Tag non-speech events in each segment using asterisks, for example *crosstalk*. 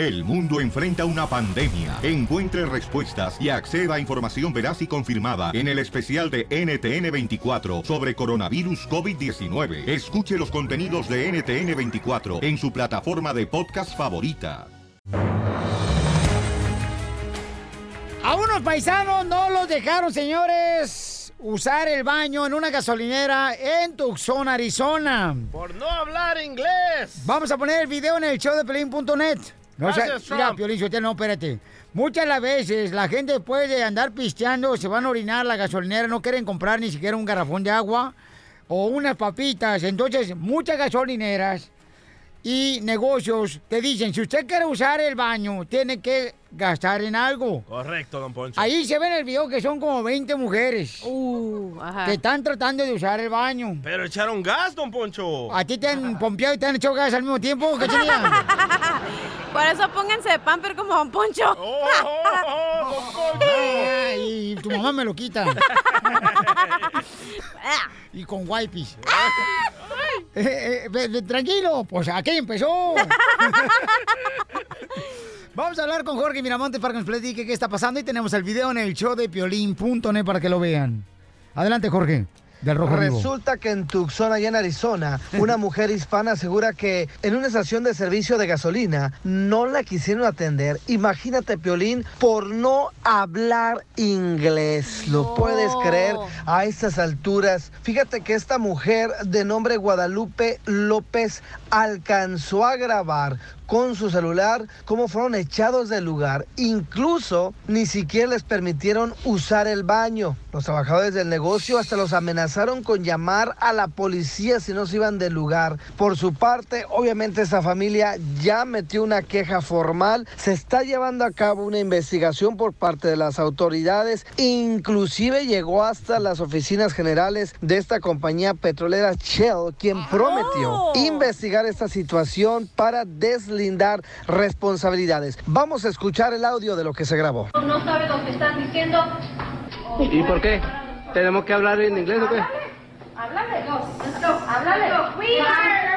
El mundo enfrenta una pandemia. Encuentre respuestas y acceda a información veraz y confirmada en el especial de NTN24 sobre coronavirus COVID-19. Escuche los contenidos de NTN24 en su plataforma de podcast favorita. A unos paisanos no los dejaron, señores, usar el baño en una gasolinera en Tucson, Arizona. Por no hablar inglés. Vamos a poner el video en el show de Pelín.net. No, Gracias, mira, Trump. Piolín, Sotelo, no, espérate. Muchas las veces la gente después de andar pisteando se van a orinar la gasolinera, no quieren comprar ni siquiera un garrafón de agua o unas papitas. Entonces, muchas gasolineras y negocios te dicen, si usted quiere usar el baño, tiene que gastar en algo. Correcto, don Poncho. Ahí se ve en el video que son como 20 mujeres ajá. que están tratando de usar el baño. Pero echaron gas, don Poncho. ¿A ti te han pompeado y te han echado gas al mismo tiempo? ¿Qué? *laughs* Por eso pónganse de pamper como Don Poncho. y tu mamá me lo quita. *laughs* y con wipes. *laughs* Eh, eh, tranquilo, pues aquí empezó. Vamos a hablar con Jorge Miramontes para que nos platique qué está pasando y tenemos el video en el show de piolín.net para que lo vean. Adelante, Jorge, del Rojo Vivo. Resulta que en Tucson, allá en Arizona, una *laughs* mujer hispana asegura que en una estación de servicio de gasolina no la quisieron atender. Imagínate, Piolín, por no hablar inglés. ¿Lo puedes creer a estas alturas? Fíjate que esta mujer de nombre Guadalupe López alcanzó a grabar con su celular cómo fueron echados del lugar. Incluso ni siquiera les permitieron usar el baño. Los trabajadores del negocio hasta los amenazaron con llamar a la policía si no se iban del lugar. Por su parte, obviamente esta familia ya metió una queja formal. Se está llevando a cabo una investigación por parte de las autoridades. Inclusive llegó hasta las oficinas generales de esta compañía petrolera Shell, quien prometió investigar esta situación para deslindar responsabilidades. Vamos a escuchar el audio de lo que se grabó. No sabe lo que están diciendo. ¿Y por qué? ¿Tenemos que hablar en inglés o qué? Háblale. Go. Let's go. Háblale. We are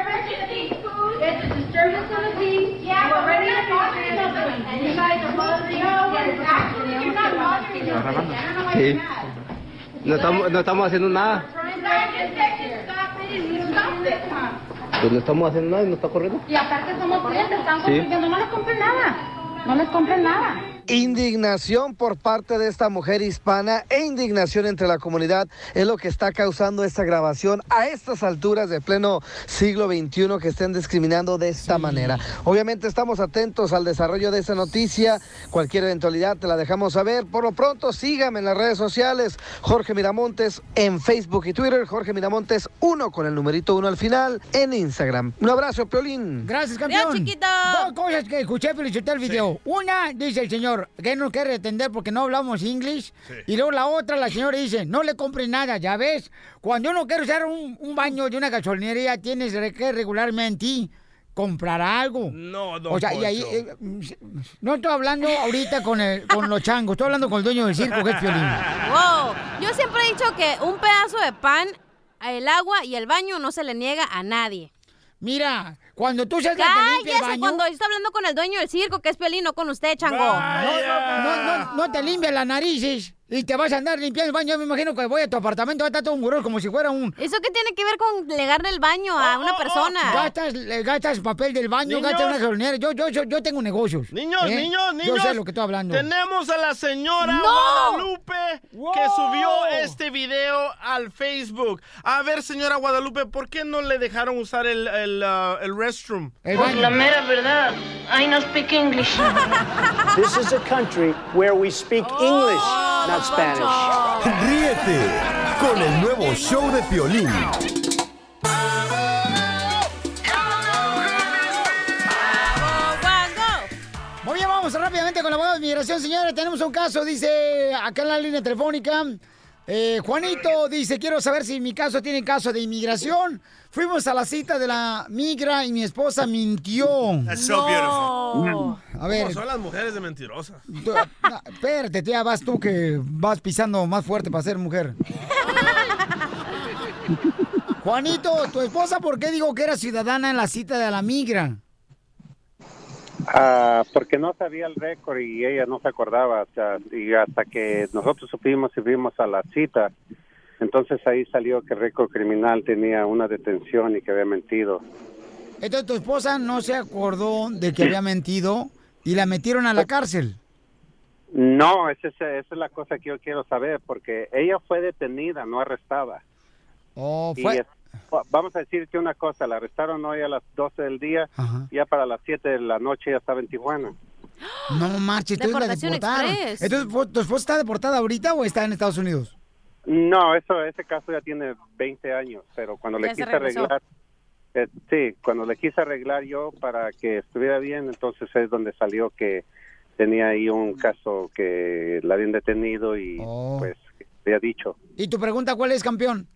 It's a disturbance of the peace. Yeah, we're ready to talk to you. And you guys are bothering us. Actually, you're not bothering us. I don't know why Sí. you're mad. No estamos, no estamos haciendo nada. Stop it stop it? Pues no estamos haciendo nada y no está corriendo. Y aparte somos clientes, están Sí. No les compren nada. No les compren nada. Indignación por parte de esta mujer hispana e indignación entre la comunidad es lo que está causando esta grabación a estas alturas de pleno siglo XXI que estén discriminando de esta manera. Obviamente estamos atentos al desarrollo de esta noticia. Cualquier eventualidad te la dejamos saber. Por lo pronto, sígame en las redes sociales. Jorge Miramontes en Facebook y Twitter. Jorge Miramontes 1 con el numerito 1 al final en Instagram. Un abrazo, Piolín. Gracias, campeón. Dos cosas que escuché felicitar el video. Una, dice el señor, que no quiere atender porque no hablamos inglés. Y luego la otra, la señora dice, no le compres nada, ya ves. Cuando uno quiere usar un, un baño de una gasolinería, tienes que regularmente comprar algo. No, don O sea, y ahí, eh, no estoy hablando ahorita con, el, con los changos, estoy hablando con el dueño del circo, que es Piolín. Wow. Yo siempre he dicho que un pedazo de pan, el agua y el baño no se le niega a nadie. Mira, cuando tú seas la que limpia el baño- cuando yo estoy hablando con el dueño del circo, que es Piolín, no con usted, chango. No, no, no, no te limpias las narices y te vas a andar limpiando el baño. Yo me imagino que voy a tu apartamento, va a estar todo un burro como si fuera un... ¿Eso qué tiene que ver con legarle el baño a una persona? Gastas, le gastas papel del baño, Niños. gastas una gasolinera. Yo, yo, yo, yo tengo negocios. Niños, ¿eh? niños, niños. Yo sé lo que estoy hablando. Tenemos a la señora ¡No! Guadalupe que subió este video al Facebook. A ver, señora Guadalupe, ¿por qué no le dejaron usar el, el, ah, el restroom? Pues la mera verdad, I no speak English. *laughs* This is a country where we speak English, not Spanish. Ríete con el nuevo show de Piolín. Muy bien, vamos rápidamente con la abogado de migración, señora. Tenemos un caso, dice acá en la línea telefónica. Eh, Juanito dice, quiero saber si mi caso tiene caso de inmigración. Fuimos a la cita de la migra y mi esposa mintió. That's so beautiful. A ver. ¿Cómo son las mujeres de mentirosas? Tú- no, espérate, tía, vas tú que vas pisando más fuerte para ser mujer. *laughs* Juanito, ¿tu esposa por qué dijo que era ciudadana en la cita de la migra? Ah, porque no sabía el récord y ella no se acordaba. sea, y hasta que nosotros supimos y fuimos a la cita, entonces ahí salió que el récord criminal tenía una detención y que había mentido. Entonces tu esposa no se acordó de que había mentido y la metieron a la cárcel. No, esa es, esa es la cosa que yo quiero saber, porque ella fue detenida, no arrestada. Oh, fue... vamos a decirte una cosa, la arrestaron hoy a las 12 del día, ya para las 7 de la noche ya estaba en Tijuana. *gasps* No marches, entonces la Deportación deportaron. express. Entonces, ¿tu esposa está deportada ahorita o está en Estados Unidos? No, eso, ese caso ya tiene 20 años, pero cuando Ya le se quise arreglar, eh, sí, cuando le quise arreglar yo para que estuviera bien, entonces es donde salió que tenía ahí un caso que la habían detenido y Oh. pues había dicho. ¿Y tu pregunta cuál es, campeón?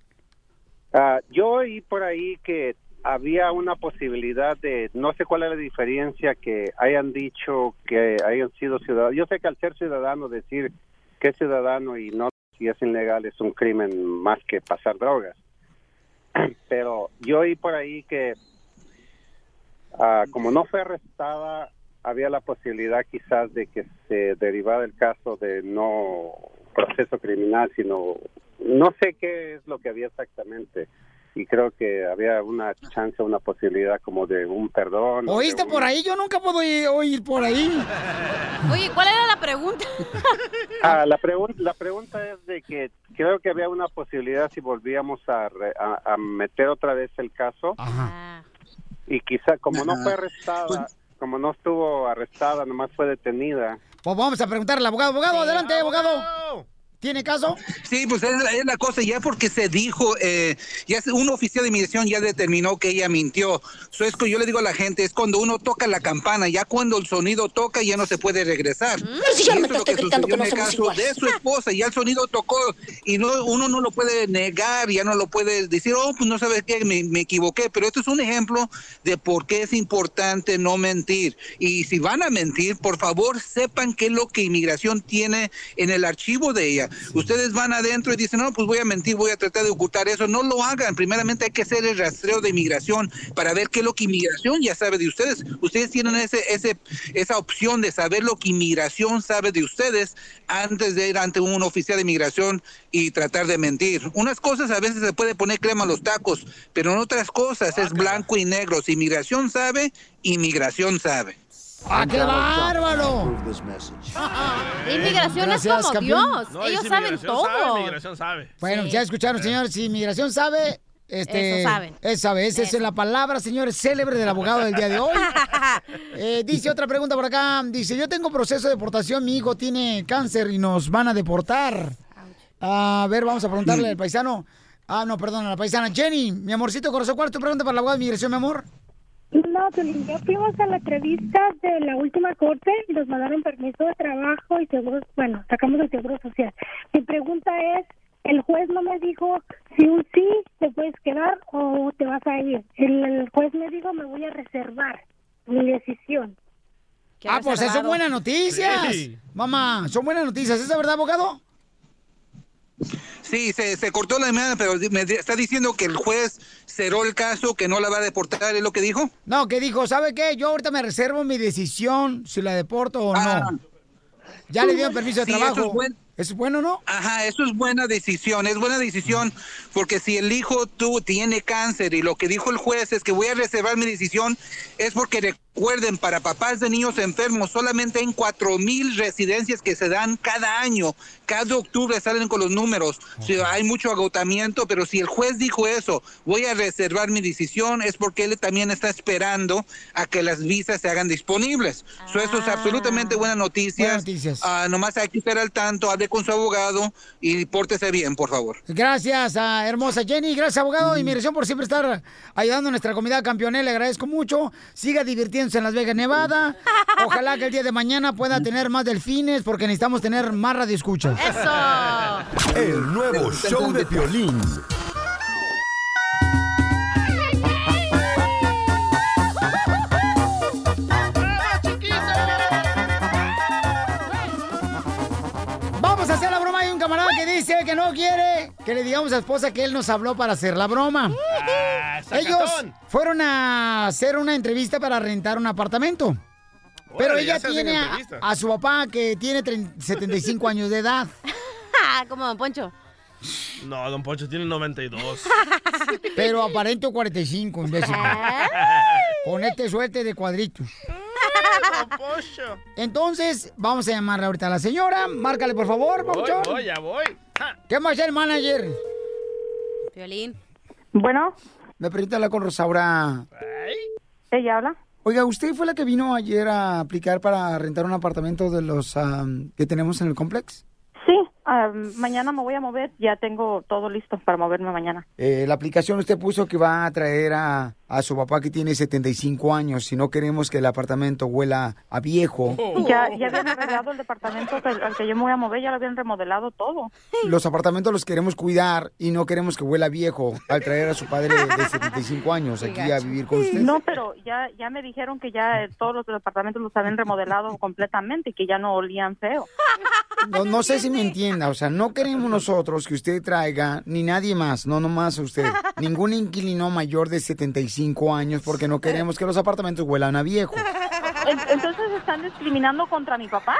Ah, yo oí por ahí que había una posibilidad de, no sé cuál es la diferencia, que hayan dicho que hayan sido ciudadanos. Yo sé que al ser ciudadano decir que es ciudadano y no si es ilegal es un crimen más que pasar drogas. *clears throat* Pero yo oí por ahí que ah, como no fue arrestada, había la posibilidad quizás de que se derivara el caso de no proceso criminal, sino no sé qué es lo que había exactamente. Y creo que había una chance, una posibilidad como de un perdón. ¿Oíste un- por ahí? Yo nunca puedo oír, oír por ahí. *laughs* Oye, ¿cuál era la pregunta? Ah, la, pregun- la pregunta es de que creo que había una posibilidad si volvíamos a, re- a- a meter otra vez el caso. Y quizá como no fue arrestada, como no estuvo arrestada, nomás fue detenida. Pues vamos a preguntarle al abogado. Abogado, adelante, abogado. ¿Tiene caso? Sí, pues es, la- es la cosa, ya porque se dijo, eh, ya se- un oficial de inmigración ya determinó que ella mintió. So, es que yo le digo a la gente, es cuando uno toca la campana, ya cuando el sonido toca ya no se puede regresar. Pero si me gritando que no el somos caso de su esposa, ya el sonido tocó y no uno no lo puede negar, ya no lo puede decir, oh, pues no sabes qué, me, me equivoqué, pero esto es un ejemplo de por qué es importante no mentir. Y si van a mentir, por favor, sepan qué es lo que inmigración tiene en el archivo de ella. Ustedes van adentro y dicen, no, pues voy a mentir, voy a tratar de ocultar eso. No lo hagan. Primeramente hay que hacer el rastreo de inmigración para ver qué es lo que inmigración ya sabe de ustedes. Ustedes tienen ese, ese, esa opción de saber lo que inmigración sabe de ustedes antes de ir ante un oficial de inmigración y tratar de mentir. Unas cosas a veces se puede poner crema a los tacos, pero en otras cosas es blanco y negro. Si inmigración sabe, inmigración sabe. ¡Ah, qué bárbaro! *laughs* *laughs* Inmigración es como campeón. Dios. No, Ellos saben migración todo. Sabe, migración sabe. Bueno, ya escucharon, señores. Si inmigración sabe, este, Eso saben. Eso sabe. Esa es la palabra, señores, célebre del abogado del día de hoy. *laughs* Eh, dice otra pregunta por acá. Dice, yo tengo proceso de deportación, mi hijo tiene cáncer y nos van a deportar. A ver, vamos a preguntarle al paisano. Ah, no, perdón, a la paisana. Jenny, mi amorcito corazón, ¿cuál es tu pregunta para el abogado de inmigración, mi amor? No, ya fuimos a la entrevista de la última corte y nos mandaron permiso de trabajo y seguro, bueno, sacamos el seguro social. Mi pregunta es, el juez no me dijo si un sí te puedes quedar o te vas a ir. El, el juez me dijo me voy a reservar mi decisión. Ah, pues esas son buenas noticias. Sí. Mamá, son buenas noticias. ¿Es verdad, abogado? Sí, se, se cortó la llamada, pero me está diciendo que el juez cerró el caso, que no la va a deportar, ¿es lo que dijo? No, que dijo, ¿sabe qué? Yo ahorita me reservo mi decisión si la deporto o no. Ya le dieron permiso de Sí, eso trabajo. es buen- ¿Es bueno, no? Ajá, eso es buena decisión, es buena decisión, porque si el hijo tú tiene cáncer y lo que dijo el juez es que voy a reservar mi decisión, es porque recuerden, para papás de niños enfermos solamente hay cuatro mil residencias que se dan cada año, cada octubre salen con los números, Sí, hay mucho agotamiento, pero si el juez dijo eso, voy a reservar mi decisión, es porque él también está esperando a que las visas se hagan disponibles. So, eso es absolutamente buena noticia. Buenas noticias. Ah, nomás hay que estar al tanto, hable con su abogado y pórtese bien, por favor. Gracias a hermosa Jenny, gracias abogado de inmigración por siempre estar ayudando a nuestra comunidad campeonera, le agradezco mucho. Siga en Las Vegas, Nevada. Ojalá que el día de mañana pueda tener más delfines porque necesitamos tener más radioescuchas. ¡Eso! El nuevo show de Piolín. Dice que no quiere que le digamos a su esposa que él nos habló para hacer la broma. Ellos fueron a hacer una entrevista para rentar un apartamento. Pero ella tiene a, su papá que tiene 30 75 *laughs* años de edad. *laughs* Como Don Poncho. No, Don Poncho tiene 92. *laughs* Pero aparento 45, imbécil. Con este suerte de cuadritos. Entonces, vamos a llamarle ahorita a la señora. Márcale, por favor, Voy, voy, ya voy. ¿Qué más el manager? Violín. Bueno. ¿Me permite hablar con Rosaura? Ella habla. Oiga, ¿usted fue la que vino ayer a aplicar para rentar un apartamento de los que tenemos en el complex? Sí, mañana me voy a mover. Ya tengo todo listo para moverme mañana. Eh, la aplicación usted puso que va a traer a, a su papá que tiene 75 años. Si no queremos que el apartamento huela a viejo. Ya, ya habían arreglado el departamento que- al que yo me voy a mover. Ya lo habían remodelado todo. Los apartamentos los queremos cuidar y no queremos que huela a viejo al traer a su padre de 75 años aquí a vivir con usted. No, pero ya, ya me dijeron que ya eh, todos los departamentos los habían remodelado completamente y que ya no olían feo. No, no sé si me entienda, o sea, no queremos nosotros que usted traiga, ni nadie más, no nomás usted, ningún inquilino mayor de 75 años porque no queremos que los apartamentos huelan a viejo. *laughs* En- Entonces están discriminando contra mi papá.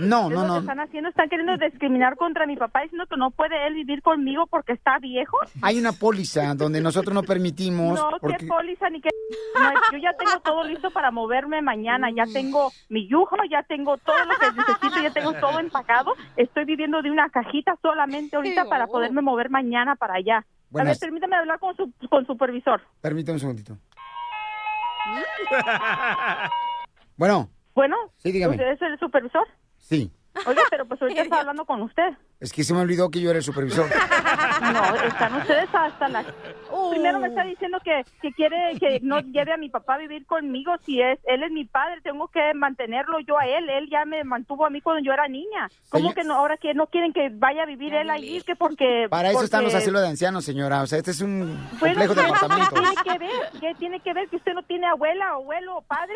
No, ¿Es no, lo que no. están haciendo? ¿Están queriendo discriminar contra mi papá diciendo que no puede él vivir conmigo porque está viejo? Hay una póliza donde nosotros no permitimos No, porque qué póliza ni qué. No, yo ya tengo todo listo para moverme mañana. Ya tengo mi yujo, ya tengo todo lo que necesito, ya tengo todo empacado. Estoy viviendo de una cajita solamente ahorita para poderme mover mañana para allá. A ver, Buenas. permítame hablar con su con supervisor. Permítame un segundito. Bueno, Bueno, Sí, dígame. ¿usted es el supervisor? Sí. Oiga, pero pues ahorita *laughs* está hablando con usted. Es que se me olvidó que yo era el supervisor. *laughs* No, están ustedes hasta las... Primero me está diciendo que, que quiere que no lleve a mi papá a vivir conmigo. Si es él es mi padre, tengo que mantenerlo yo a él. Él ya me mantuvo a mí cuando yo era niña. ¿Cómo que no, ahora que no quieren que vaya a vivir él allí? Que porque... Para eso están los porque- asilos de ancianos, señora. O sea, este es un Bueno, complejo de ¿qué apartamentos. tiene que ver? ¿Qué tiene que ver que usted no tiene abuela, abuelo o padre?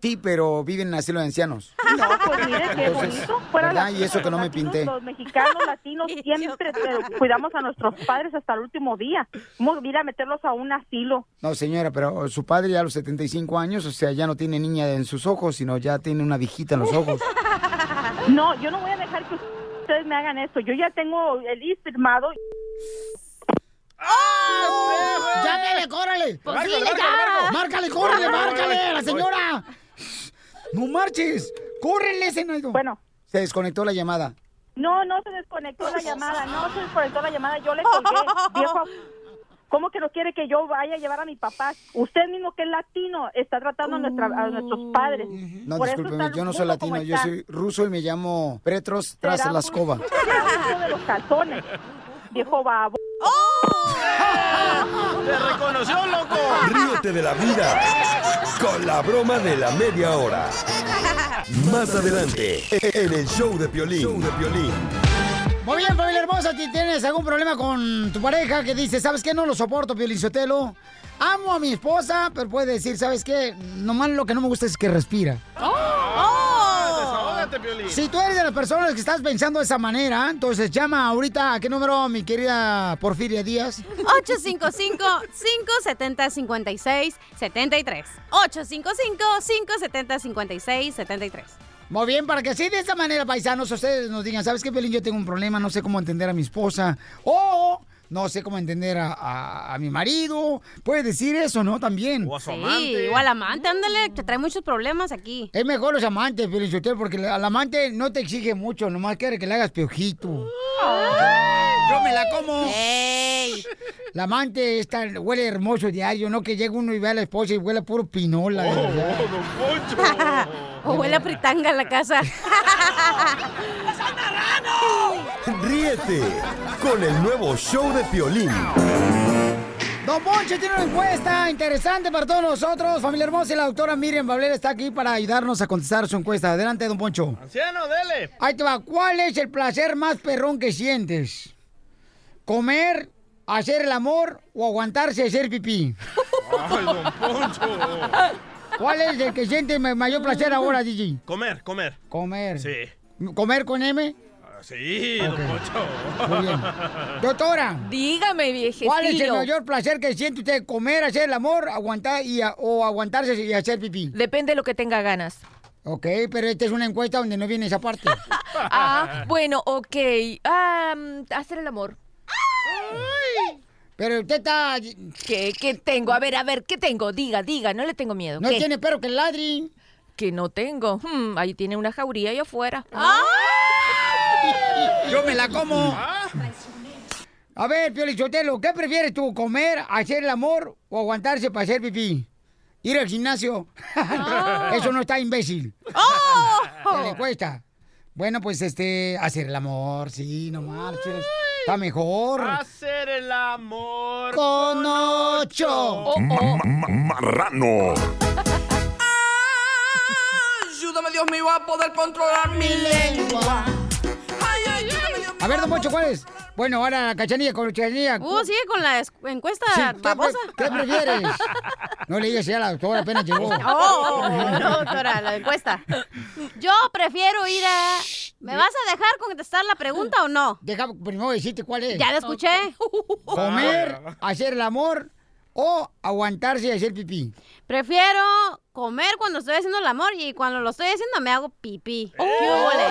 Sí, pero viven en asilo de ancianos. No, pues mire qué Entonces, bonito. Fuera la- Y eso que no me pinté. Los mexicanos, latinos, *laughs* siempre eh, cuidamos a nuestros padres hasta el último día. Vamos a ir a meterlos a un asilo. No, señora, pero su padre ya a los 75 años, o sea, ya no tiene niña en sus ojos, sino ya tiene una viejita en los ojos. *laughs* No, yo no voy a dejar que ustedes me hagan esto. Yo ya tengo el IS firmado. ¡Llámele, córrele! Pues ¡Márcale, dile márcale, ya. márcale, córrele, márcale a la señora! ¡No marches! ¡Córrele, Zenaido! Bueno. Se desconectó la llamada. No, no se desconectó la llamada. No se desconectó la llamada. Yo le colgué. *laughs* Viejo, ¿cómo que no quiere que yo vaya a llevar a mi papá? Usted mismo que es latino está tratando a, nuestra- a nuestros padres. No, Por discúlpeme, yo no soy latino, yo está. soy ruso y me llamo Petros tras la escoba. de los calzones. Viejo babo. ¡Te reconoció, loco! Ríete de la vida con la broma de la media hora. Más adelante, en el show de Piolín. Show de Piolín. Muy bien, familia hermosa, si tienes algún problema con tu pareja que dice, ¿sabes qué? No lo soporto, Piolinsotelo. Amo a mi esposa, pero puede decir, ¿sabes qué? Nomás lo que no me gusta es que respira. Piolín. Si tú eres de las personas que estás pensando de esa manera, entonces llama ahorita a qué número, mi querida Porfiria Díaz. 855-570-5673. 855-570-5673. Muy bien, para que así de esa manera, paisanos, ustedes nos digan, ¿sabes qué, Pelín? Yo tengo un problema, no sé cómo entender a mi esposa. O no sé cómo entender a, a- a mi marido. Puede decir eso, ¿no? También. O a su Sí, amante. igual amante, ándale, te trae muchos problemas aquí. Es mejor los amantes, Felicitero, porque al amante no te exige mucho, nomás quiere que le hagas piojito. Yo me la como. La amante está, huele hermoso diario, no que llegue uno y vea a la esposa y huele a puro pinola. Oh, verdad. *laughs* o huele a fritanga en la casa. *laughs* Ríete con el nuevo show de Piolín. Don Poncho tiene una encuesta interesante para todos nosotros, familia hermosa, y la doctora Miriam Bablera está aquí para ayudarnos a contestar su encuesta. Adelante, don Poncho. Anciano, dele. Ahí te va. ¿Cuál es el placer más perrón que sientes? ¿Comer, hacer el amor o aguantarse hacer pipí? Ay, don Poncho. ¿Cuál es el que siente ma- mayor placer ahora, DJ? Comer, comer. Comer. Sí. ¿Comer con M? Ah, Sí, don Poncho. Muy bien. Doctora. Dígame, viejecillo. ¿Cuál es el mayor placer que siente usted? ¿Comer, hacer el amor aguantar y a- o aguantarse y hacer pipí? Depende de lo que tenga ganas. Ok, pero esta es una encuesta donde no viene esa parte. *laughs* Ah, bueno, ok. Ah, mm, hacer el amor. Pero usted está... ¿Qué, ¿Qué tengo? A ver, a ver, ¿qué tengo? Diga, diga, no le tengo miedo. No ¿Qué? tiene perro que ladri. Que no tengo. Hmm, ahí tiene una jauría ahí afuera. Yo me la como. A ver, Piolichotelo, ¿qué prefieres tú? ¿Comer, hacer el amor o aguantarse para hacer pipí? Ir al gimnasio. *laughs* Eso no está imbécil. ¿Qué le cuesta? Bueno, pues este, hacer el amor, sí, no marches. Está mejor. Hacer el amor Con ocho. Ma- ma- Marrano. Ayúdame, Dios mío, a poder controlar mi lengua. Ay, ay. A ver, don Poncho, ¿cuál es? Bueno, ahora la cachanilla con cachanilla. Uh, sigue con la es- encuesta Sí, ¿qué, pre- babosa. qué prefieres? No le digas ya a la doctora, apenas llegó. Oh, oh, oh, no, doctora, la encuesta. Yo prefiero ir a... ¿Me vas a dejar contestar la pregunta o no? Deja primero decirte cuál es. Ya la escuché. *laughs* Comer, hacer el amor o aguantarse y hacer pipí. Prefiero comer cuando estoy haciendo el amor y cuando lo estoy haciendo me hago pipí. ¿Qué huele?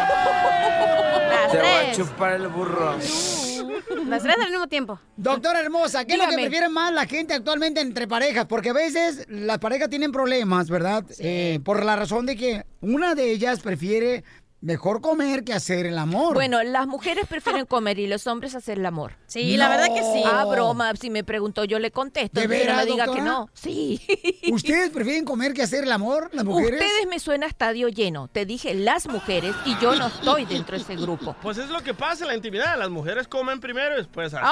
Las Te voy a chupar el burro. Las tres al mismo tiempo. Doctora hermosa, ¿qué es lo que prefiere más la gente actualmente entre parejas? Porque a veces las parejas tienen problemas, ¿verdad? Eh, por la razón de que una de ellas prefiere mejor comer que hacer el amor. Bueno, las mujeres prefieren comer y los hombres hacer el amor. Sí, la verdad que sí. Ah, broma, si me preguntó yo le contesto. ¿De entonces no veras, me diga que no. Sí. ¿Ustedes *laughs* prefieren comer que hacer el amor, las mujeres? Ustedes me suena a estadio lleno. Te dije las mujeres y yo no estoy dentro de ese grupo. Pues es lo que pasa en la intimidad. Las mujeres comen primero y después hacen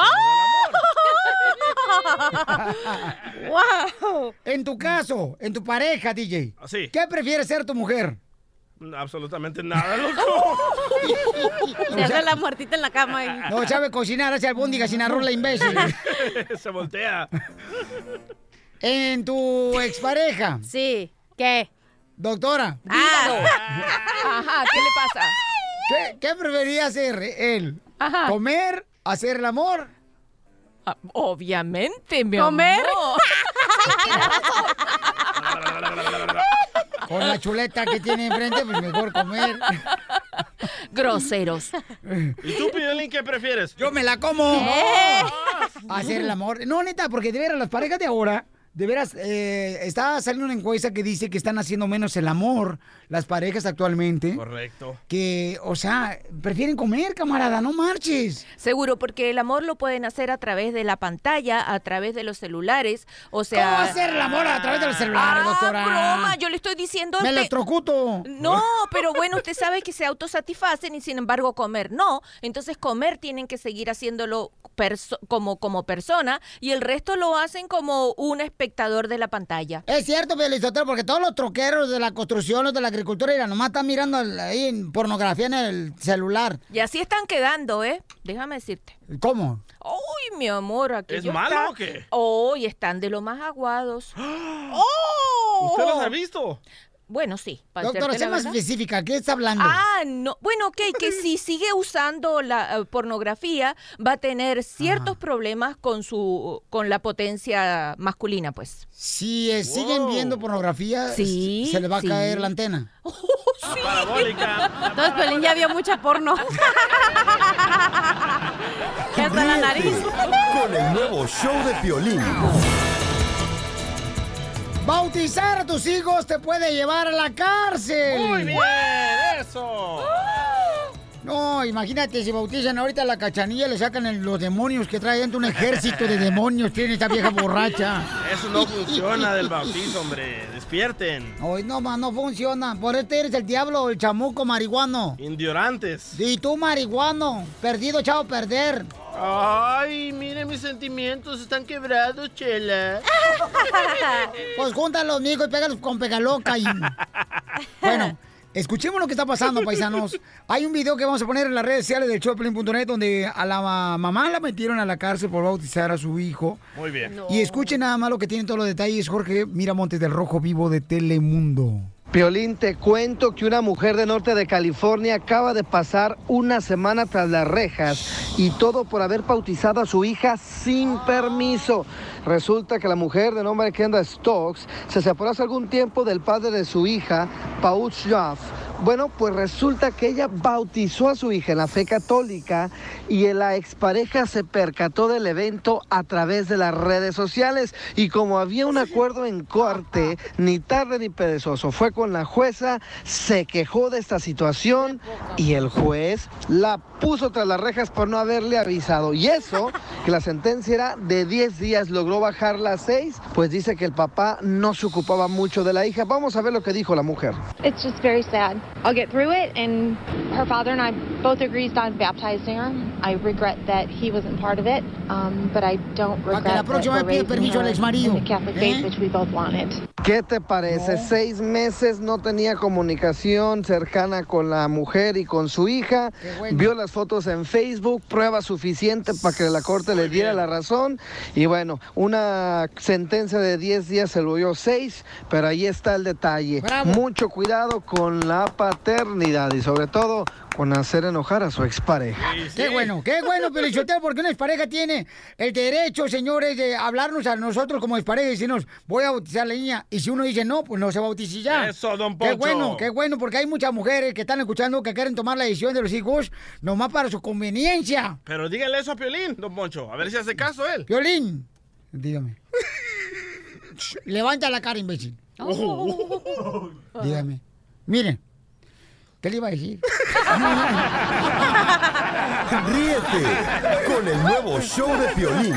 ¡Wow! *laughs* En tu caso, en tu pareja, DJ, Sí. ¿qué prefiere ser tu mujer? Absolutamente nada, loco. *laughs* Se hace la muertita en la cama. Y... No sabe cocinar, hace albóndiga sin arroz, la imbécil. *laughs* Se voltea. En tu expareja. Sí. ¿Qué? Doctora. Dígalo. *laughs* Ajá, ¿qué le pasa? ¿Qué, qué preferiría hacer él? Ajá. ¿Comer, hacer el amor? Ah, obviamente, mi ¿Comer? amor. Con la chuleta que tiene enfrente, pues mejor comer. Groseros. ¿Y tú, Piolín, qué prefieres? Yo me la como. Hacer el amor. No, neta, porque de veras, las parejas de ahora, de veras, eh, está saliendo una encuesta que dice que están haciendo menos el amor las parejas actualmente. Correcto. Que, o sea, prefieren comer, camarada, no marches. Seguro, porque el amor lo pueden hacer a través de la pantalla, a través de los celulares, o sea... ¿Cómo hacer el amor a través de los celulares, Ah, doctora? broma, yo le estoy diciendo... Me te- electrocuto. No, pero bueno, usted sabe que se autosatisfacen y sin embargo comer no. Entonces comer tienen que seguir haciéndolo perso- como, como persona y el resto lo hacen como un espectador de la pantalla. Es cierto, Felizotero, porque todos los troqueros de la construcción, los de la agricultura, mira, nomás están mirando ahí en pornografía en el celular. Y así están quedando, ¿eh? Déjame decirte. ¿Cómo? Uy, mi amor, aquí ¿Es malo o qué? Hoy están de lo más aguados. *gasps* ¿Usted los ha visto? Bueno, sí. para Doctora, sea más específica, ¿qué está hablando? Ah, no. Bueno, ok, que *laughs* si sigue usando la eh, pornografía, va a tener ciertos problemas con su, con la potencia masculina, pues. Si eh, siguen viendo pornografía, Sí, se le va a sí. caer la antena. *laughs* Parabólica. *laughs* Entonces Pelín ya vio mucha porno. Hasta la nariz. Con el nuevo show de Piolín. Bautizar a tus hijos te puede llevar a la cárcel. Muy bien, eso. No, imagínate, si bautizan ahorita a la cachanilla, le sacan el- los demonios que trae dentro un ejército de demonios, tiene esta vieja borracha. Eso no funciona del bautizo, hombre. Despierten. Hoy no, ma, no funciona. Por eso eres el diablo, el chamuco marihuano. Indiorantes. Y tú, marihuano, perdido, echado a perder. Ay, mire, mis sentimientos están quebrados, chela. *laughs* Pues júntalos, amigo, y pégalos con pegaloca. Y... *laughs* Bueno, escuchemos lo que está pasando, paisanos. Hay un video que vamos a poner en las redes sociales del Choplin.net donde a la ma- mamá la metieron a la cárcel por bautizar a su hijo. Muy bien. Y escuchen nada más lo que tienen todos los detalles Jorge Miramontes del Rojo Vivo de Telemundo. Piolín, te cuento que una mujer de norte de California acaba de pasar una semana tras las rejas y todo por haber bautizado a su hija sin permiso. Resulta que la mujer de nombre Kendra Stokes se separó hace algún tiempo del padre de su hija, Paul Schaff. Bueno, pues resulta que ella bautizó a su hija en la fe católica y la expareja se percató del evento a través de las redes sociales. Y como había un acuerdo en corte, ni tarde ni perezoso, fue con la jueza, se quejó de esta situación y el juez la puso tras las rejas por no haberle avisado. Y eso, que la sentencia era de 10 días, logró bajarla a 6, pues dice que el papá no se ocupaba mucho de la hija. Vamos a ver lo que dijo la mujer. It's just very sad. I'll get through it, and her father and I both agreed on baptizing her. I regret that he wasn't part of it, um, but I don't que la regret that próxima pide permiso al the Catholic ¿Eh? ¿Qué te parece? Seis meses no tenía comunicación cercana con la mujer y con su hija. Vio las fotos en Facebook, prueba suficiente para que la corte le diera la razón. Y bueno, una sentencia de 10 días se volvió 6, pero ahí está el detalle. Mucho cuidado con la paternidad y sobre todo con hacer enojar a su expareja. Qué bueno, qué bueno, Pelichotero, porque una expareja tiene el derecho, señores, de hablarnos a nosotros como expareja y decirnos, voy a bautizar a la niña. Y si uno dice no, pues no se bautice ya. Eso, don Qué Poncho. bueno, qué bueno, porque hay muchas mujeres que están escuchando que quieren tomar la decisión de los hijos nomás para su conveniencia. Pero dígale eso a Piolín, don Poncho. A ver si hace caso él. Violín, dígame. Levanta la cara, imbécil. Dígame. Miren, ¿qué le iba a decir? *laughs* Ríete con el nuevo show de Piolín.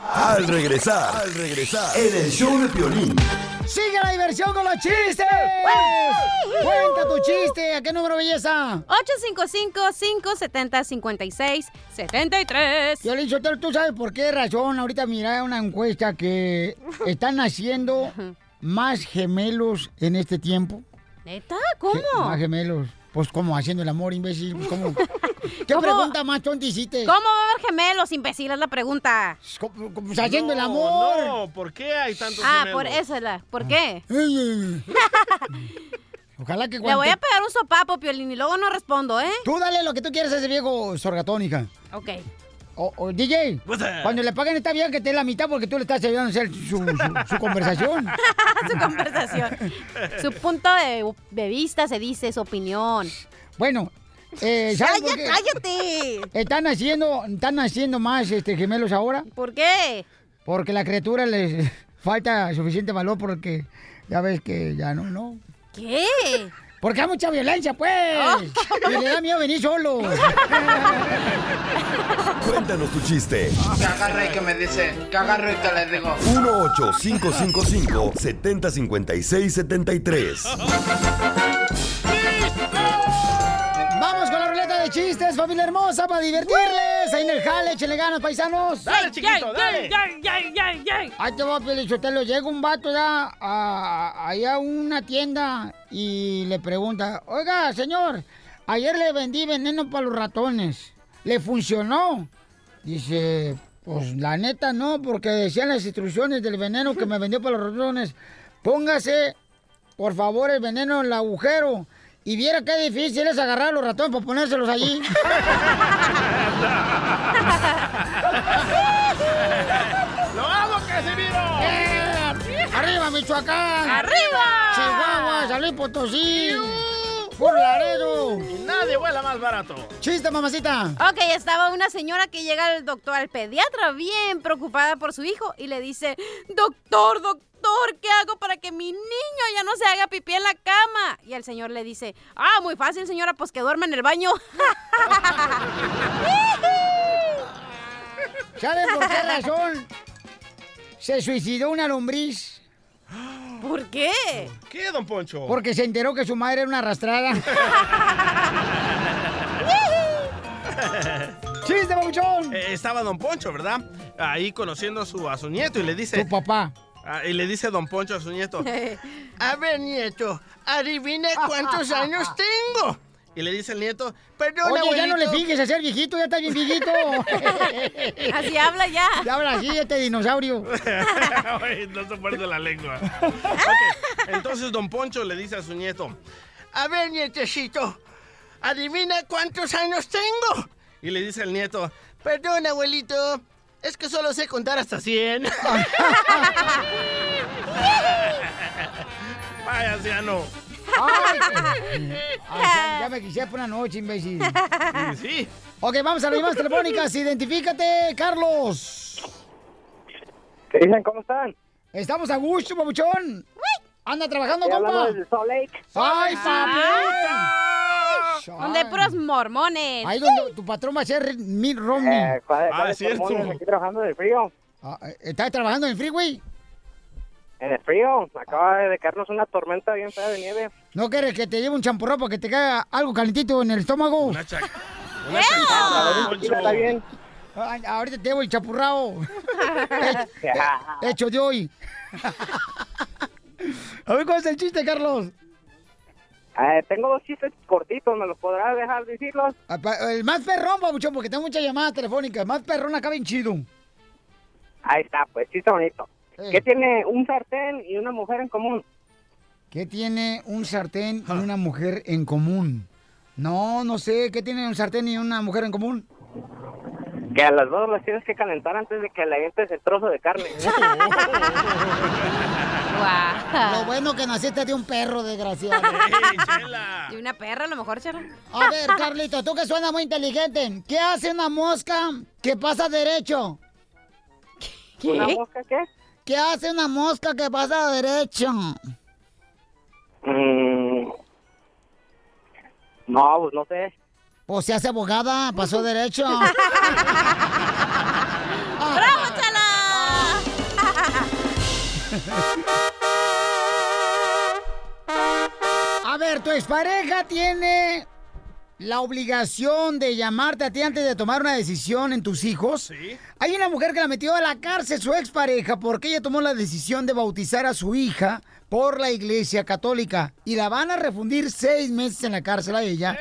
Al regresar, al regresar, en el show de Piolín. ¡Sigue la diversión con los chistes! ¡Cuenta tu chiste! ¿A qué número, belleza? 855-570-5673. Yo le digo, ¿tú sabes por qué razón? Ahorita mira una encuesta que están naciendo más gemelos en este tiempo. ¿Neta? ¿Cómo? Ge- Más gemelos. Pues como haciendo el amor, imbécil. Pues, ¿cómo? *laughs* ¿Qué ¿Cómo? pregunta más tonta hiciste? ¿Cómo va a haber gemelos, imbécil? Es la pregunta. Pues haciendo el amor. No, ¿por qué hay tantos Ah, gemelos? por eso es la. ¿Por qué? *laughs* Ojalá que Le voy a pegar un sopapo, Piolín, y luego no respondo, ¿eh? Tú dale lo que tú quieras a ese viejo sorgatón, hija. Ok. O, o, DJ, cuando le paguen está bien que te dé la mitad porque tú le estás ayudando a hacer su, su- su conversación. *laughs* su conversación. Su punto de, de vista se dice, su opinión. Bueno, eh, ¿sabes qué? cállate. Están haciendo, están haciendo más este, gemelos ahora. ¿Por qué? Porque la criatura les *laughs* falta suficiente valor porque ya ves que ya no, no. ¿Qué? Porque hay mucha violencia, pues. Oh. *laughs* Y le da miedo venir solo. *laughs* Cuéntanos tu chiste. Que agarre y que me dice, que agarre y que le digo. 1-855-570-5673. De chistes, familia hermosa, para divertirles. Ahí en el jale, échenle ganas, paisanos. Dale, chiquito, dale. Ahí te va, Pelichotelo. Llega un vato ya a, ahí a una tienda y le pregunta, oiga, señor, ayer le vendí veneno para los ratones. ¿Le funcionó? Dice, pues la neta no, porque decían las instrucciones del veneno que me vendió para los ratones. Póngase, por favor, el veneno en el agujero. Y viera qué difícil es agarrar a los ratones para ponérselos allí. *laughs* ¡Lo hago, Casimiro! ¡Eh! ¡Arriba, Michoacán! ¡Arriba! ¡Chihuahua, San Potosí! ¡Por Laredo! Y nadie vuela más barato. ¡Chiste, mamacita! Ok, estaba una señora que llega al doctor, al pediatra, bien preocupada por su hijo y le dice, doctor, doctor, ¿qué hago para que mi niño ya no se haga pipí en la cama? Y el señor le dice, ah, muy fácil, señora, pues que duerma en el baño. *laughs* ¿Saben por qué razón se suicidó una lombriz? *gasps* *gasps* ¿Por qué? ¿Qué, don Poncho? Porque se enteró que su madre era una arrastrada. *laughs* ¡Chiste, babuchón! Eh, estaba don Poncho, ¿verdad? Ahí conociendo a su, a su nieto y le dice... Tu papá. Ah, y le dice don Poncho a su nieto, *laughs* a ver, nieto, adivina *laughs* cuántos años tengo. Y le dice el nieto, perdón, Oye, ya no le abuelito". finges a ser viejito, ya estás bien viejito. *laughs* Así habla ya. *laughs* Ya habla así este dinosaurio. *laughs* No se muerde la lengua. Ok, entonces don Poncho le dice a su nieto, a ver, nietecito, adivina cuántos años tengo. Y le dice el nieto, perdón, abuelito, es que solo sé contar hasta 100. Vaya, anciano. Ay, *laughs* ay, ya me quisiera por una noche, imbécil. Sí, sí. Ok, vamos a las llamadas telefónicas. Identifícate, Carlos. ¿Qué dicen? ¿Cómo están? Estamos a gusto, papuchón. Anda trabajando, compa. Salt Lake. ¡Ay, papi! Donde puros mormones. Ahí donde tu patrón va a ser Mitt Romney. Eh, ¿cuál- cuál es hormonas? Aquí trabajando el frío. Ah, eh, ¿Estás trabajando en el freeway? En el frío. Acaba de caernos una tormenta bien fea de nieve. ¿No quieres que te lleve un champurrado para que te caiga algo calentito en el estómago? Una chac- una está bien. Ay, ahorita te llevo el chapurrado. *laughs* He- hecho de hoy. A ver, ¿cuál es el chiste, Carlos? Eh, tengo dos chistes cortitos, ¿me los podrás dejar decirlos? Ah, El más perrón, papuchón, porque tengo muchas llamadas telefónicas. El más perrón acá bien chido. Ahí está, pues, chiste bonito. ¿Qué tiene un sartén y una mujer en común? ¿Qué tiene un sartén y una mujer en común? No, no sé. ¿Qué tiene un sartén y una mujer en común? Que a las dos las tienes que calentar antes de que le avientes el trozo de carne. *laughs* Lo bueno que naciste de un perro, desgraciado. *laughs* Y una perra, a lo mejor, chela. A ver, Carlito, tú que suena muy inteligente. ¿Qué hace una mosca que pasa derecho? ¿Qué? ¿Una mosca qué? ¿Qué hace una mosca que pasa derecho? Mm. No, pues no sé. O se hace abogada, pasó derecho. *laughs* ¡Bravo, chala! *laughs* A ver, tu expareja tiene la obligación de llamarte a ti antes de tomar una decisión en tus hijos. Sí. Hay una mujer que la metió a la cárcel su expareja porque ella tomó la decisión de bautizar a su hija por la iglesia católica y la van a refundir seis meses en la cárcel a ella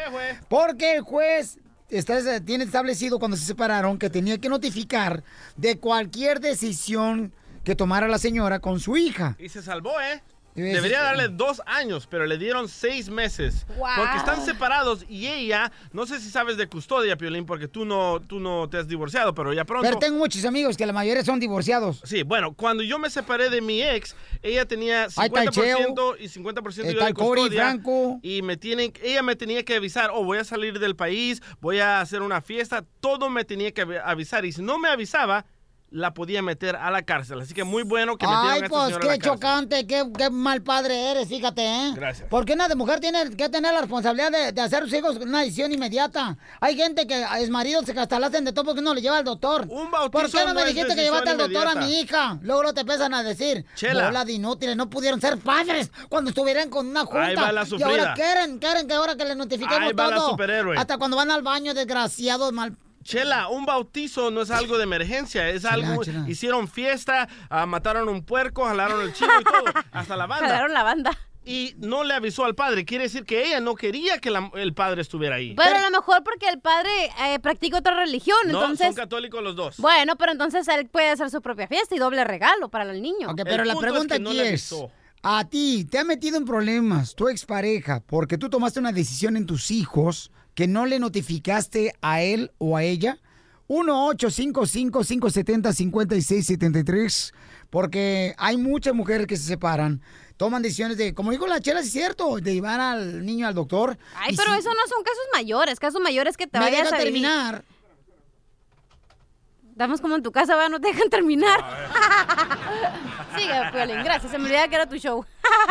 porque el juez está, tiene establecido cuando se separaron que tenía que notificar de cualquier decisión que tomara la señora con su hija. Y se salvó, ¿eh? Debería darle dos años, pero le dieron seis meses. Wow. Porque están separados y ella, no sé si sabes de custodia, Piolín, porque tú no, tú no te has divorciado, pero ya pronto. Pero tengo muchos amigos que la mayoría son divorciados. Sí, bueno, cuando yo me separé de mi ex, ella tenía Ahí está el 50% y 50% yo de custodia. Franco. Y me tienen, ella me tenía que avisar, oh, voy a salir del país, voy a hacer una fiesta, todo me tenía que avi- avisar. Y si no me avisaba, la podía meter a la cárcel. Así que muy bueno que metieron Ay, a esta pues señora a qué la chocante, qué, qué mal padre eres, fíjate, ¿eh? Gracias. Porque una de mujer tiene que tener la responsabilidad de, de hacer sus hijos una decisión inmediata. Hay gente que es marido, se hasta la hacen de todo porque no le lleva al doctor. Un ¿Por bautizo qué no me no dijiste que llevaste al doctor a mi hija? Luego lo te empiezan a decir. Chela. Bola de inútiles, no pudieron ser padres cuando estuvieran con una junta. Ahí va la y sufrida. ahora quieren, quieren que ahora que le notifiquemos Ahí va la superhéroe. Hasta cuando van al baño, desgraciados, mal. Chela, un bautizo no es algo de emergencia, es algo, chela. hicieron fiesta, ah, mataron un puerco, jalaron el chivo y todo, *laughs* hasta la banda. Jalaron la banda. Y no le avisó al padre, quiere decir que ella no quería que la- el padre estuviera ahí. Pero a lo mejor porque el padre eh, practica otra religión, no, entonces... son católicos los dos. Bueno, pero entonces él puede hacer su propia fiesta y doble regalo para el niño. Ok, pero la pregunta aquí es, a ti, ¿te ha metido en problemas tu expareja porque tú tomaste una decisión en tus hijos que no le notificaste a él o a ella? 1-855-570-5673 porque hay muchas mujeres que se separan, toman decisiones de, como dijo la chela, es cierto, de llevar al niño al doctor. Ay, pero si- eso no son casos mayores. Casos mayores que te Me vayas a vivir. Estamos como en tu casa, ¿verdad? No te dejan terminar. *laughs* Sigue, Piolín, gracias. Se me olvidaba que era tu show.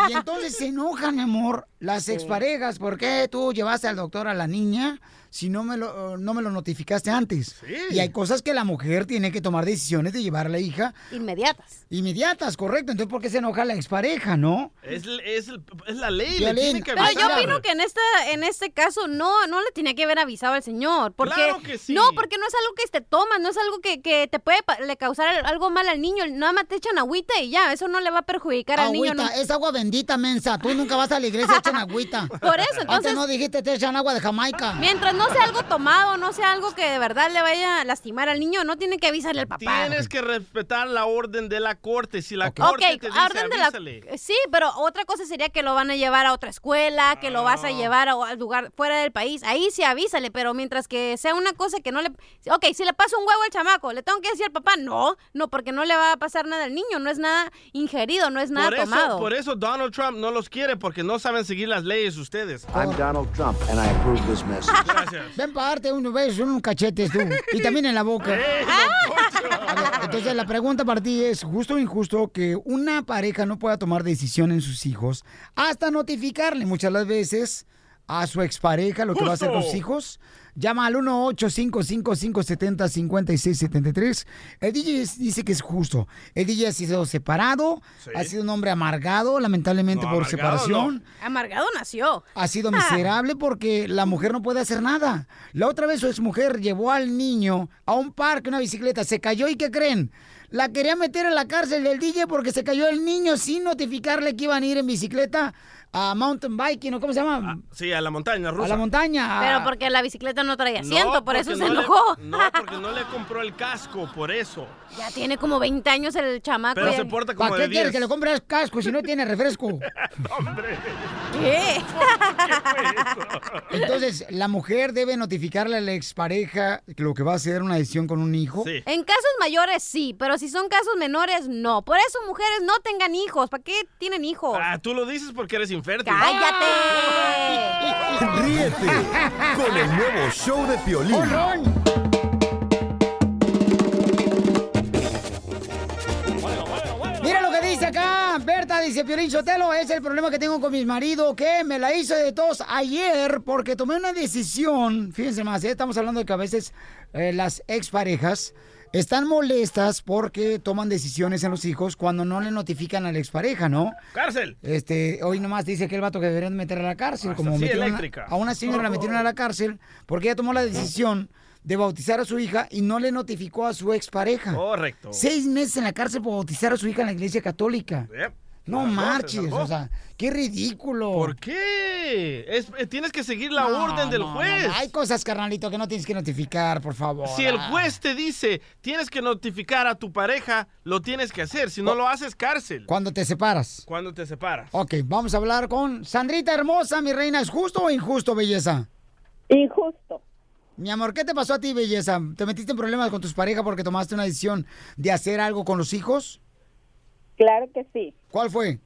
Y entonces se enojan, amor, las exparejas. ¿Por qué tú llevaste al doctor a la niña si no me lo, no me lo notificaste antes? Y hay cosas que la mujer tiene que tomar decisiones de llevar a la hija. Inmediatas. Inmediatas, correcto. Entonces, ¿por qué se enoja la expareja, no? Es, es, es la ley, le Piolín, tienen que Pero yo avisar. opino que en este, en este caso no, no le tenía que haber avisado al señor. Porque, Claro que sí. No, porque no es algo que te tomas, no es algo que, que te puede le causar al- algo mal al niño. Nada más te echan agüita y ya, eso no le va a perjudicar al niño. Agüita, no- agua agua bendita, mensa. Tú nunca vas a la iglesia echan agüita. *laughs* Por eso, entonces- Antes no dijiste te echan agua de Jamaica. Mientras no sea algo tomado, no sea algo que de verdad le vaya a lastimar al niño, no tiene que avisarle al papá. Tienes que respetar la orden de la corte. Si la corte te dice, orden de la... avísale. Sí, pero otra cosa sería que lo van a llevar a otra escuela, que lo vas a llevar a al lugar fuera del país. Ahí sí avísale, pero mientras que sea una cosa que no le... Ok, si le pasa un huevo al chamaco, ¿le tengo que decir al papá? No, no, porque no le va a pasar nada al niño, no es nada ingerido, no es nada Por eso, tomado. por eso Donald Trump no los quiere, porque no saben seguir las leyes ustedes. I'm Donald Trump, and I approve this message. *laughs* Ven para darte unos besos, unos cachetes tú. Y también en la boca. *laughs* A ver, entonces la pregunta para ti es, ¿justo o injusto que una pareja no pueda tomar decisión en sus hijos hasta notificarle muchas las veces a su expareja lo que va a hacer con sus hijos? Llama al 1-855-570-5673. El DJ dice que es justo. El DJ ha sido separado, Sí. ha sido un hombre amargado, lamentablemente No, por amargado separación Amargado nació. ha sido miserable porque la mujer no puede hacer nada. La otra vez su exmujer llevó al niño a un parque, una bicicleta, se cayó y ¿qué creen? La quería meter en la cárcel del DJ porque se cayó el niño sin notificarle que iban a ir en bicicleta a mountain biking, ¿o cómo se llama? Sí, a la montaña rusa. a la montaña. Pero porque la bicicleta no traía asiento, por eso se no le- enojó. *laughs* no, porque no le compró el casco, por eso. Ya tiene como 20 años el chamaco. Pero se porta como ¿Para de qué quieres 10. que le compres casco si no tiene refresco? *laughs* ¿Qué? *laughs* Entonces, la mujer debe notificarle a la expareja lo que va a hacer una decisión con un hijo. En casos mayores sí, pero si son casos menores no. Por eso mujeres no tengan hijos. ¿Para qué tienen hijos? Ah, tú lo dices porque eres infértil. ¡Cállate! Ríete con el nuevo show de Piolín. Mira lo que dice acá, Berta dice, Piolín Sotelo, es el problema que tengo con mi marido, que me la hizo de tos ayer porque tomé una decisión, fíjense más, ¿eh? estamos hablando de que a veces eh, las exparejas están molestas porque toman decisiones en los hijos cuando no le notifican a la expareja, ¿no? ¡Cárcel! Este, hoy nomás dice que el vato que deberían meter a la cárcel, como así metieron a- eléctrica. a una señora la metieron a la cárcel porque ella tomó la decisión de bautizar a su hija y no le notificó a su expareja. Correcto. Seis meses en la cárcel por bautizar a su hija en la iglesia católica. Yep. No marches, o sea, qué ridículo. ¿Por qué? Es- eh, tienes que seguir la No, orden del no, juez. no. Hay cosas, carnalito, que no tienes que notificar, por favor. Si el Ah. juez te dice, tienes que notificar a tu pareja, lo tienes que hacer. Si no lo haces, cárcel. Cuando te separas. Cuando te separas. Ok, vamos a hablar con Sandrita hermosa, mi reina. ¿Es justo o injusto, belleza? Injusto. Mi amor, ¿qué te pasó a ti, belleza? ¿Te metiste en problemas con tus parejas porque tomaste una decisión de hacer algo con los hijos? Claro que sí. ¿Cuál fue?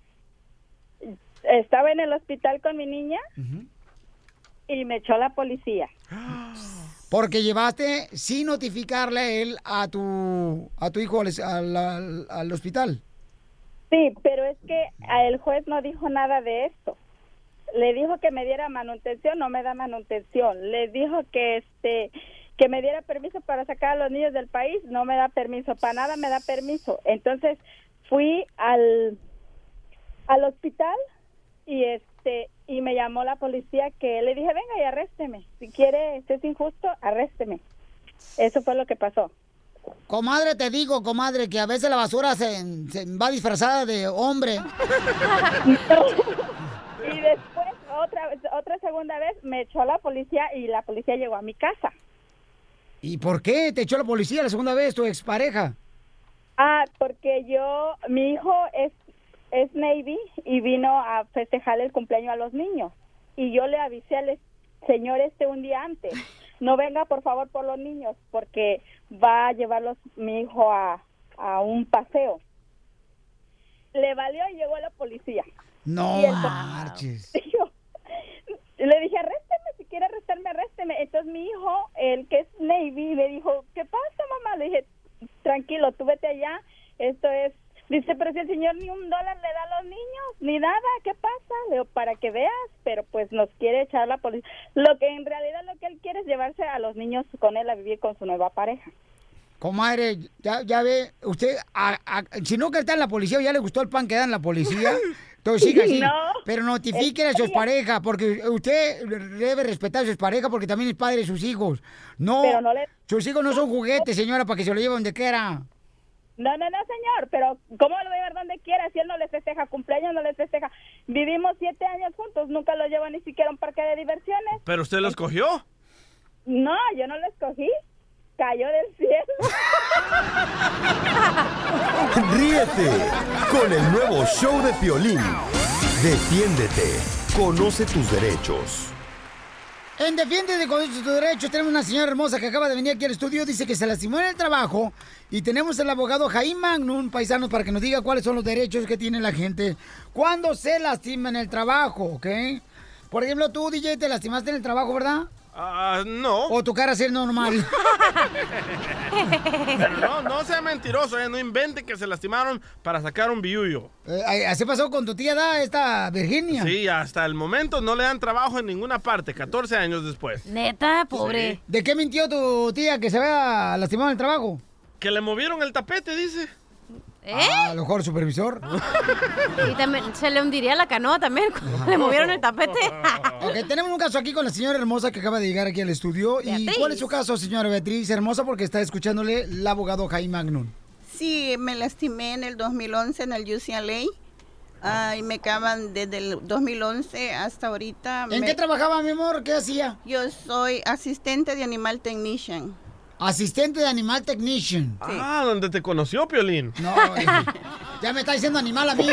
Estaba en el hospital con mi niña y me echó la policía. Porque llevaste sin notificarle a él a tu, a tu hijo al, al- al- al hospital. Sí, pero es que el juez no dijo nada de esto. Le dijo que me diera manutención, no me da manutención. Le dijo que este que me diera permiso para sacar a los niños del país, no me da permiso, para nada me da permiso. Entonces fui al al hospital y este y me llamó la policía que le dije, "Venga y arrésteme. Si quiere, si es injusto, arrésteme." Eso fue lo que pasó. Comadre, te digo, comadre, que a veces la basura se, se va disfrazada de hombre. *laughs* Y después, otra, otra segunda vez, me echó la policía y la policía llegó a mi casa. ¿Y por qué te echó la policía la segunda vez, tu expareja? Ah, porque yo, mi hijo es, es Navy y vino a festejar el cumpleaños a los niños. Y yo le avisé al señor este un día antes, *laughs* no venga por favor por los niños porque va a llevarlos mi hijo a, a un paseo. Le valió y llegó la policía. No Y entonces- marches. *laughs* Yo le dije, arrésteme, si quiere arrestarme, arrésteme. Entonces mi hijo, el que es Navy, me dijo, ¿qué pasa, mamá? Le dije, tranquilo, tú vete allá, esto es... Dice, pero si el señor ni un dólar le da a los niños, ni nada, ¿qué pasa? Le digo, para que veas, pero pues nos quiere echar la policía. Lo que en realidad lo que él quiere es llevarse a los niños con él a vivir con su nueva pareja. Comadre, ya, ya ve, usted, a- a- si no que está en la policía o ya le gustó el pan que da en la policía, *laughs* entonces siga así. No. Pero notifique a sus parejas, porque usted debe respetar a sus parejas porque también es padre de sus hijos. No le- sus hijos no son juguetes, señora, para que se lo lleven donde quiera. No, no, no, señor, pero ¿cómo lo voy a llevar donde quiera? Si él no le festeja cumpleaños, no le festeja. Vivimos siete años juntos, nunca lo llevo ni siquiera a un parque de diversiones. ¿Pero usted lo escogió? No, yo no lo escogí. Cayó del cielo. *laughs* Ríete con el nuevo show de Piolín. Defiéndete. Conoce tus derechos. En Defiende de tus derechos tenemos una señora hermosa que acaba de venir aquí al estudio. Dice que se lastimó en el trabajo. Y tenemos el abogado Jaime Magnum, paisano, para que nos diga cuáles son los derechos que tiene la gente cuando se lastima en el trabajo, ¿ok? Por ejemplo, tú, DJ, te lastimaste en el trabajo, ¿verdad? Ah, no. O tu cara es normal. Pero *laughs* no, no sea mentiroso, eh, no invente que se lastimaron para sacar un biullo. Eh, así pasó con tu tía, da, esta Virginia. Sí, hasta el momento no le dan trabajo en ninguna parte, 14 años después. Neta, pobre. ¿De qué mintió tu tía que se había lastimado en el trabajo? Que le movieron el tapete, dice. ¿Eh? Ah, a lo mejor supervisor. *laughs* Y también se le hundiría la canoa también *laughs* cuando le movieron el tapete. *laughs* Ok, tenemos un caso aquí con la señora hermosa que acaba de llegar aquí al estudio. ¿Y cuál es su caso, señora Beatriz Hermosa? Porque está escuchándole el abogado Jaime Magnum. Sí, me lastimé en el 2011 en el UCLA. Ah, y me acaban desde el 2011 hasta ahorita. ¿En me- qué trabajaba, mi amor? ¿Qué hacía? Yo soy asistente de animal technician. Asistente de animal technician. Ah, ¿dónde te conoció, Piolín? No, eh, ya me está diciendo animal a mí.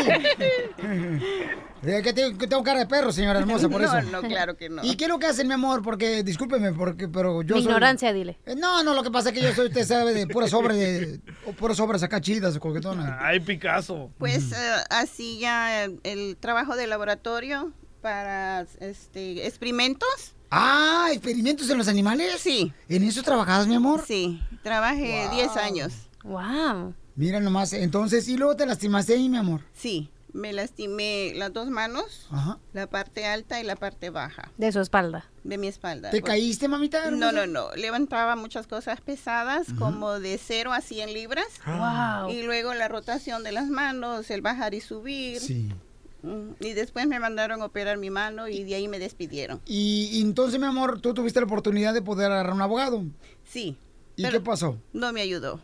Eh, que tengo, que tengo cara de perro, señora hermosa, por *laughs* No, eso. no, claro que no. ¿Y qué es lo que hacen, mi amor? Porque, discúlpeme, porque, pero yo Mi soy... ignorancia, dile. Eh, No, no, lo que pasa es que yo soy, usted sabe, de puras obras de... o puras obras acá chidas, coquetonas. Ay, Picasso. Pues eh, así ya el, el trabajo de laboratorio para este experimentos. Ah, ¿experimentos en los animales? Sí. ¿En eso trabajabas, mi amor? Sí, trabajé 10 años. Wow. Mira nomás, entonces, ¿y luego te lastimaste ahí, mi amor? Sí, me lastimé las dos manos, Ajá. la parte alta y la parte baja De su espalda. de mi espalda. ¿Te Pues- caíste, mamita? No, hermosa? no, no. Levantaba muchas cosas pesadas, como de 0 a 100 libras. Wow. Y luego la rotación de las manos, el bajar y subir. Sí. Y después me mandaron a operar mi mano y de ahí me despidieron. Y, y entonces, mi amor, tú tuviste la oportunidad de poder agarrar un abogado. Sí. ¿Y qué pasó? No me ayudó.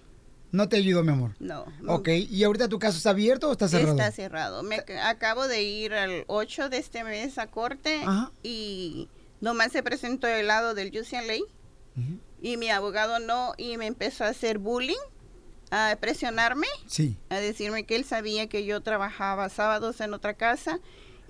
No te ayudó, mi amor. No. Ok, ¿y ahorita tu caso está abierto o está cerrado? Está cerrado. Me ac- acabo de ir al 8 de este mes a corte Ajá. y nomás se presentó el lado del UCLA y mi abogado no y me empezó a hacer bullying, a presionarme, Sí. a decirme que él sabía que yo trabajaba sábados en otra casa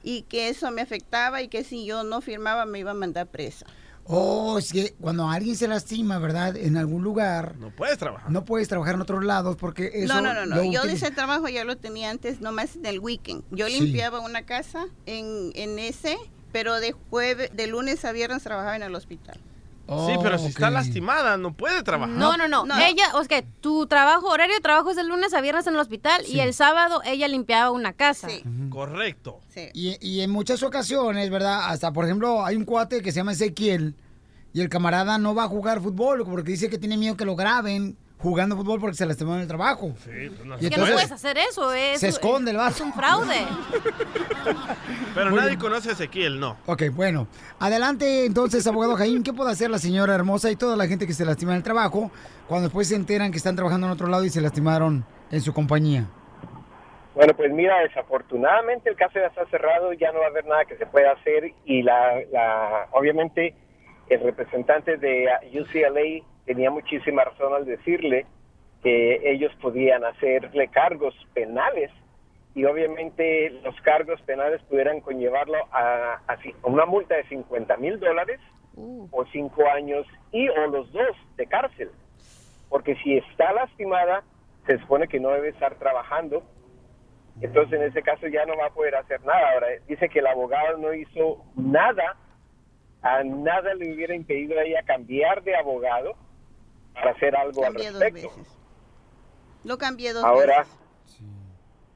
y que eso me afectaba y que si yo no firmaba me iba a mandar presa. Oh, es que cuando alguien se lastima, ¿verdad? En algún lugar, No puedes trabajar. no puedes trabajar en otros lados porque eso... no, no, no, Yo utiliza- ese trabajo ya lo tenía antes, nomás en el weekend. Yo Sí. limpiaba una casa en, en ese, pero de jueves, de lunes a viernes trabajaba en el hospital. Sí, pero si está lastimada, no puede trabajar. No, no, no, No. Ella, o sea, que tu trabajo, horario de trabajo es de lunes a viernes en el hospital y el sábado ella limpiaba una casa. Correcto. Y, y en muchas ocasiones, ¿verdad? Hasta, por ejemplo, hay un cuate que se llama Ezequiel y el camarada no va a jugar fútbol porque dice que tiene miedo que lo graben jugando fútbol porque se lastimó en el trabajo. Sí, pues no Y se Que no puede. puedes hacer eso, es, Se esconde el vato. es un fraude. *laughs* Pero Muy nadie bien. conoce a Ezequiel, no. Ok, bueno. Adelante, entonces, abogado Jaime, ¿qué puede hacer la señora hermosa y toda la gente que se lastima en el trabajo cuando después se enteran que están trabajando en otro lado y se lastimaron en su compañía? Bueno, pues mira, desafortunadamente el caso ya está cerrado, ya no va a haber nada que se pueda hacer y la, la obviamente el representante de UCLA tenía muchísima razón al decirle que ellos podían hacerle cargos penales y obviamente los cargos penales pudieran conllevarlo a, a una multa de 50 mil dólares o cinco años y o los dos de cárcel. Porque si está lastimada, se supone que no debe estar trabajando. Entonces, en ese caso ya no va a poder hacer nada. Ahora, dice que el abogado no hizo nada, a nada le hubiera impedido a ella cambiar de abogado para hacer algo Cambié al dos respecto. veces. Lo cambié dos Ahora, veces.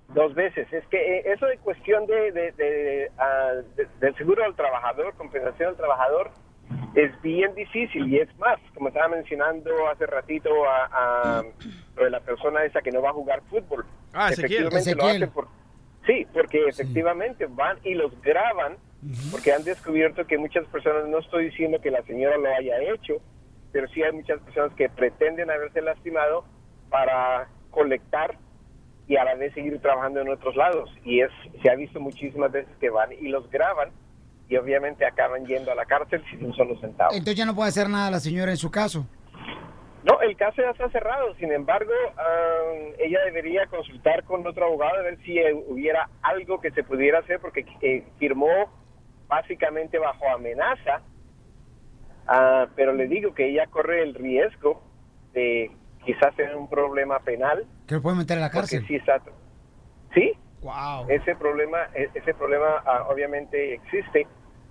dos veces. Es que eh, eso de cuestión de, de- de, ah, de- del seguro del trabajador, compensación del trabajador, es bien difícil y es más, como estaba mencionando hace ratito a, a *clears throat* lo de la persona esa que no va a jugar fútbol. Ah, Ezequiel. Efectivamente lo hacen por... Sí, porque efectivamente van y los graban porque han descubierto que muchas personas, no estoy diciendo que la señora lo haya hecho, pero sí hay muchas personas que pretenden haberse lastimado para colectar y a la vez seguir trabajando en otros lados. Y es se ha visto muchísimas veces que van y los graban y obviamente acaban yendo a la cárcel sin un solo centavo. Entonces ya no puede hacer nada la señora en su caso. No, el caso ya está cerrado. Sin embargo, am, ella debería consultar con otro abogado a ver si eh, hubiera algo que se pudiera hacer porque eh, firmó básicamente bajo amenaza. Ah, pero le digo que ella corre el riesgo de quizás tener un problema penal. Que lo pueden meter a la cárcel. sí está- sí, Wow. ese problema, e- ese problema ah, obviamente existe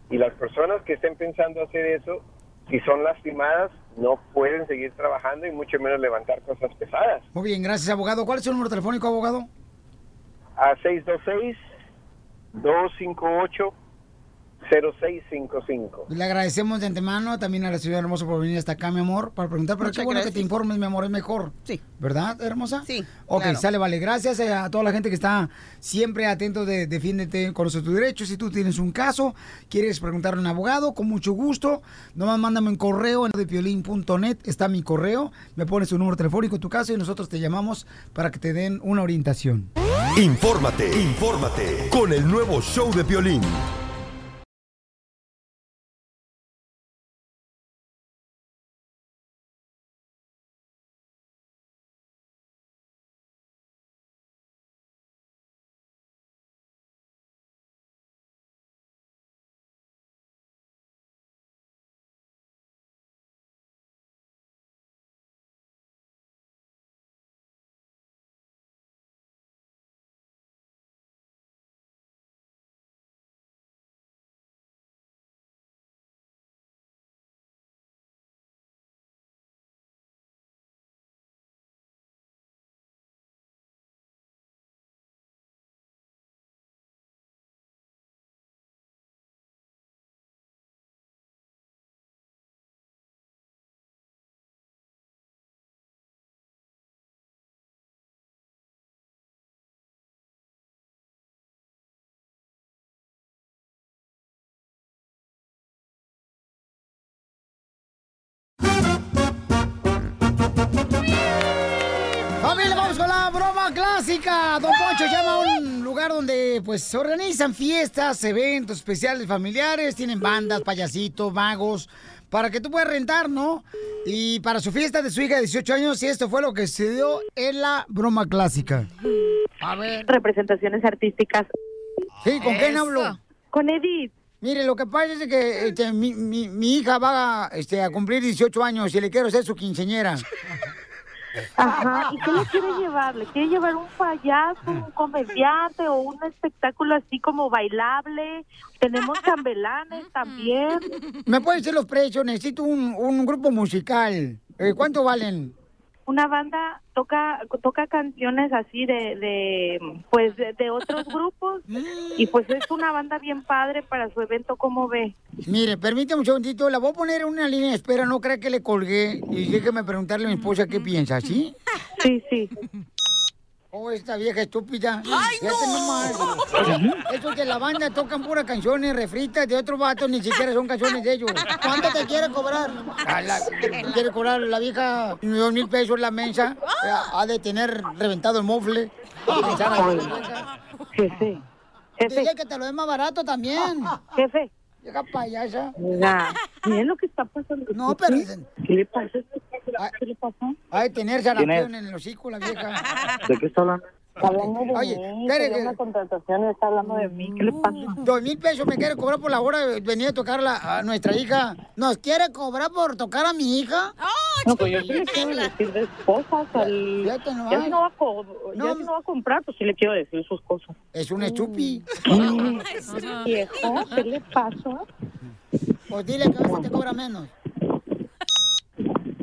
y las personas que estén pensando hacer eso, si son lastimadas, no pueden seguir trabajando y mucho menos levantar cosas pesadas. Muy bien, gracias, abogado. ¿Cuál es su número telefónico, abogado? A 626-258-0655. Le agradecemos de antemano también a la ciudad hermosa por venir hasta acá, mi amor, para preguntar, pero Muchas qué bueno que te informes, mi amor, es mejor. Sí. ¿Verdad, hermosa? Sí, Ok, claro. sale, vale. Gracias eh, a toda la gente que está siempre atento de Defiéndete, conoce tus derechos. Si tú tienes un caso, quieres preguntarle a un abogado, con mucho gusto, nomás mándame un correo en depiolín.net, está mi correo, me pones tu número telefónico, tu caso y nosotros te llamamos para que te den una orientación. Infórmate, infórmate con el nuevo show de Piolín. Poncho llama a un lugar donde pues se organizan fiestas, eventos especiales familiares, tienen bandas, payasitos, magos, para que tú puedas rentar, ¿no? Y para su fiesta de su hija de 18 años, y esto fue lo que se dio en la broma clásica. A ver. Representaciones artísticas. Sí, ¿con quién Eso. hablo? Con Edith. Mire, lo que pasa es que este, mi, mi- mi hija va este, a cumplir 18 años y le quiero ser su quinceñera. *laughs* Ajá. ¿Y qué le quiere llevar? ¿Le quiere llevar un payaso, un comediante o un espectáculo así como bailable? Tenemos chambelanes también. ¿Me pueden decir los precios? Necesito un, un grupo musical. Eh, ¿Cuánto valen? Una banda toca toca canciones así de, de pues de, de otros *laughs* grupos y pues es una banda bien padre para su evento, ¿cómo ve? Mire, permítame un segundito, la voy a poner en una línea de espera, no crea que le colgué y déjeme preguntarle a mi esposa qué piensa, ¿sí? Sí, sí. Oh, esta vieja estúpida. ¡Ay, Fíjate no! nomás. O sea, Estos de la banda tocan puras canciones refritas de otros vatos, ni siquiera son canciones de ellos. ¿Cuánto te quiere cobrar? A la- quiere cobrar la vieja dos mil pesos la mensa. Eh, Ha de tener reventado el mofle. Jefe. Dile que te lo dé más barato también. Jefe. Llega payasa. Oiga, miren lo que está pasando. No, pero... ¿Qué le pasa? ¿Qué le pasa? De tener sarampión en el hocico la vieja. ¿De qué está hablando? Está hablando de Oye, mí, que- una contratación, está hablando de mí. ¿Qué le pasa? Dos mil pesos me quiere cobrar por la hora de venir a tocar la- a nuestra hija. ¿Nos quiere cobrar por tocar a mi hija? No, pues yo sí le quiero decir de cosas al... Ya si no va a, co- ya si no va a comprar, pues sí le quiero decir sus cosas. Es un estupi. Mm, *laughs* Viejo, ¿qué le pasa? Pues dile que a veces te cobra menos.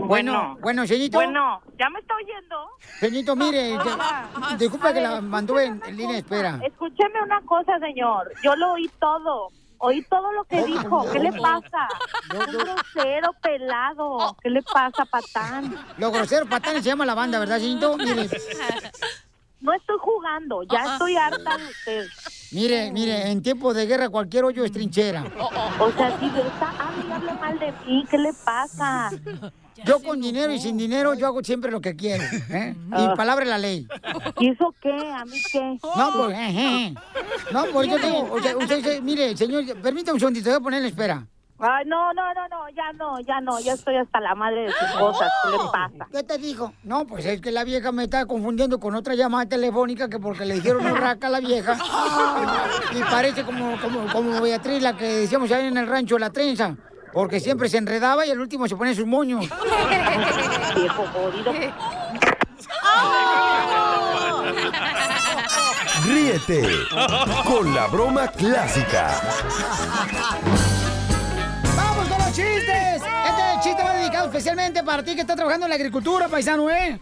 Bueno, bueno, señorito. Bueno, ¿ya me está oyendo? Señorito, mire, *laughs* disculpe que la mantuve en, en línea de espera. Escúcheme una cosa, señor. Yo lo oí todo. Oí todo lo que dijo. ¿Qué le pasa? Un grosero pelado. ¿Qué le pasa, patán? Los groseros patanes se llama la banda, ¿verdad, señorito? Mire, No estoy jugando. Ya estoy harta de usted. mire, mire, en tiempo de guerra cualquier hoyo es trinchera. O sea, si está y hable mal de mí, ¿qué le pasa? Yo con dinero y sin dinero, yo hago siempre lo que quiero. ¿eh? Y Ah. palabra de la ley. ¿Y eso qué? ¿A mí qué? No, pues. No, pues yo tengo, o sea, usted, usted- mire, señor, permítame un segundito, voy a poner en espera. Ay, no, no, no, no, ya no, ya no, ya estoy hasta la madre de sus cosas. ¿Qué le pasa? ¿Qué te dijo? No, pues es que la vieja me está confundiendo con otra llamada telefónica que porque le dijeron urraca a la vieja. *laughs* Y parece como, como, como Beatriz, la que decíamos ahí en el rancho, la trenza. Porque siempre se enredaba y al último se pone sus moños. Viejo jodido. Ríete con la broma clásica. Especialmente para ti que estás trabajando en la agricultura, paisano, ¿eh?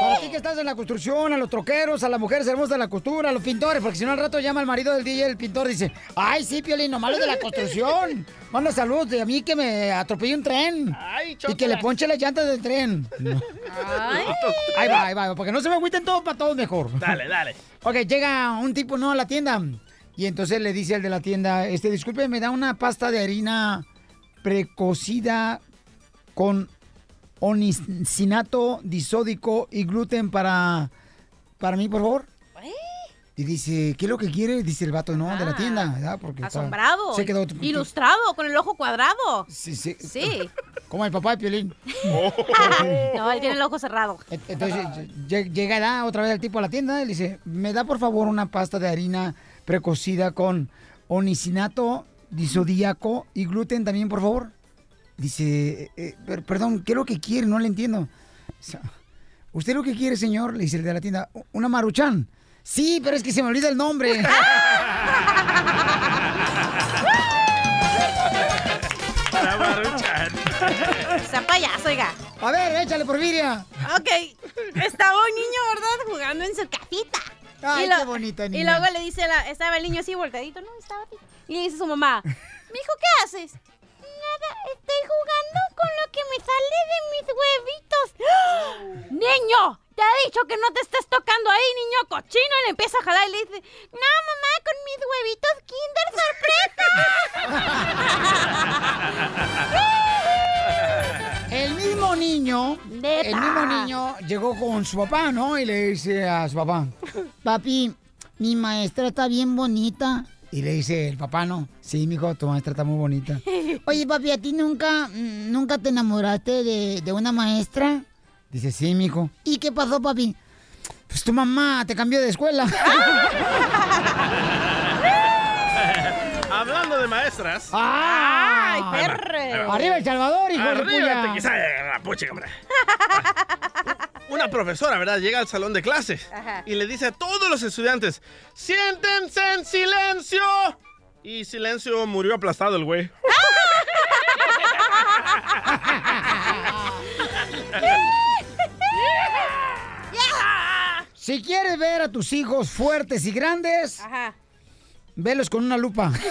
Para ti que estás en la construcción, a los troqueros, a las mujeres hermosas de la costura, a los pintores, porque si no al rato llama el marido del DJ, el pintor, dice, ay, sí, Piolín, nomás los de la construcción. Manda saludos de a mí que me atropellé un tren. y que le ponche las llantas del tren. Ahí va, ahí va, porque no se me agüiten todos para todos mejor. Dale, dale. Ok, llega un tipo, ¿no? A la tienda. Y entonces le dice al de la tienda, este, disculpe, me da una pasta de harina precocida con onicinato disódico y gluten para, para mí, por favor. Y dice, ¿qué es lo que quiere? Dice el vato, no, de la tienda, ¿verdad? Porque está- Asombrado. Se quedó... Ilustrado, con el ojo cuadrado. Sí, sí. Sí. *laughs* Como el papá de Piolín. *laughs* no, él tiene el ojo cerrado. Entonces lle- llega da otra vez el tipo a la tienda y le dice, ¿me da por favor una pasta de harina precocida con onicinato, disodíaco y gluten también, por favor? Dice, "Eh, per- perdón, ¿qué es lo que quiere? No le entiendo. ¿Usted lo que quiere, señor? Le dice el de la tienda, una maruchan. Sí, pero es que se me olvida el nombre. *laughs* Para Maruchan. Sea payaso, oiga. A ver, échale por Viria. Ok, estaba un niño, ¿verdad? Jugando en su casita. Ay, Y lo- qué bonita Y niña. luego le dice, la, estaba el niño así volteadito, ¿no? Estaba. Y le dice a su mamá, mijo, ¿qué haces? Nada, estoy jugando con lo que me sale de mis huevitos. ¡Niño! Te ha dicho que no te estés tocando ahí, niño cochino. Y le empieza a jalar y le dice, no, mamá, con mis huevitos Kinder Sorpresa. *laughs* El mismo niño, Neta. el mismo niño llegó con su papá, ¿no? Y le dice a su papá, papi, mi maestra está bien bonita. Y le dice el papá, no, sí, mijo, tu maestra está muy bonita. *laughs* Oye, papi, ¿a ti nunca, mm, nunca te enamoraste de, de una maestra? Dice, sí, mijo. ¿Y qué pasó, papi? Pues tu mamá te cambió de escuela. *laughs* *laughs* Hablando de maestras. ¡Ay, perro! Arriba El Salvador, hijo de Arriba, puya. te quizá, la pucha, hombre. Una profesora, ¿verdad? Llega al salón de clases Ajá. y le dice a todos los estudiantes, siéntense en silencio. Y silencio murió aplastado el güey. *laughs* Si quieres ver a tus hijos fuertes y grandes, velos con una lupa. *laughs*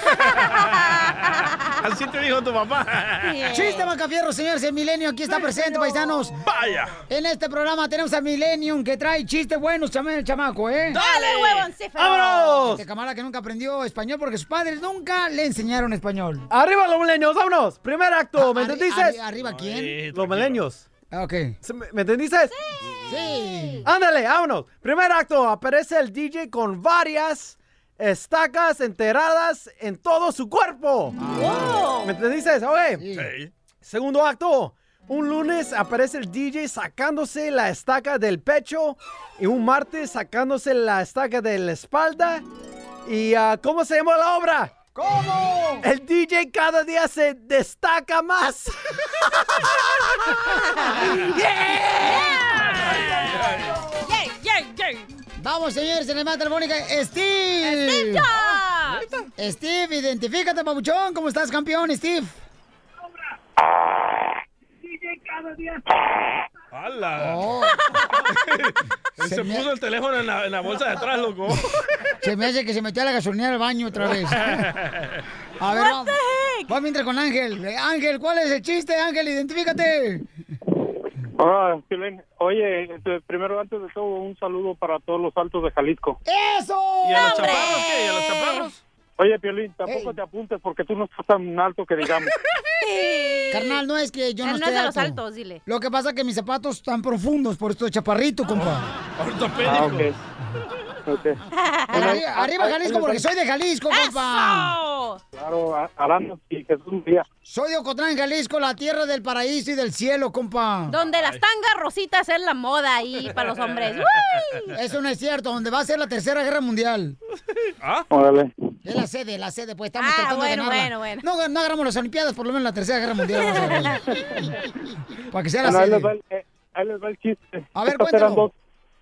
Así te dijo tu papá. *laughs* Chiste Macafierro, señores, el Milenio aquí está presente, paisanos. Vaya. En este programa tenemos al Millennium que trae chistes buenos, chama- el chamaco, ¿eh? ¡Dale, huevoncífero! ¡Vámonos! Este camarada que nunca aprendió español porque sus padres nunca le enseñaron español. ¡Arriba los milenios! ¡Vámonos! Primer acto, ¿me Arri- entendiste? arri- ¿Arriba quién? Los milenios. Ok. ¿Me me entendiste? Sí. Ándale, vámonos. Primer acto, aparece el DJ con varias estacas enterradas en todo su cuerpo. ¿Me entendiste? Ok. Segundo acto, un lunes aparece el DJ sacándose la estaca del pecho y un martes sacándose la estaca de la espalda. ¿Y ah, cómo se llama la obra? ¿Cómo? El DJ cada día se destaca más. ¡Yay, yay, yay! Vamos, señores, en la llamada telefónica, Steve. Steve Steve, identifícate, papuchón. ¿Cómo estás, campeón, Steve? ¡Hala! Oh. *laughs* se Se me- puso el teléfono en la, en la bolsa de atrás, loco. Se me hace que se metió a la gasolinera al baño otra vez. *laughs* A ver, vamos. Vamos mientras con Ángel. Ángel, ¿cuál es el chiste, Ángel? Identifícate. Ah, Piolín, oye, este, primero antes de todo un saludo para todos los altos de Jalisco. ¡Eso! ¿Y a los chaparros qué? ¿Y a los chaparros? Oye, Piolín, tampoco te apuntes porque tú no estás tan alto que digamos. *laughs* Carnal, no es que yo no Él no esté es de los alto. altos, dile. Lo que pasa es que mis zapatos están profundos, por esto chaparrito, compa. Ah, *laughs* Arriba, arriba Jalisco, porque soy de Jalisco, compa. Claro, a- Aranda y Jesús María. Soy de Ocotlán, Jalisco, la tierra del paraíso y del cielo, compa. Donde las tangas rositas es la moda ahí para los hombres. ¡Uy! Eso no es cierto, donde va a ser la tercera guerra mundial. Órale. Es la sede, la sede, pues estamos Ah, tratando bueno, de ganarla. bueno, bueno. No, no agarramos las Olimpiadas, por lo menos la tercera guerra mundial vamos a agarrar. *laughs* Para que sea la Bueno, ahí, sede. les va el, eh, ahí les va el chiste. A ver, dos,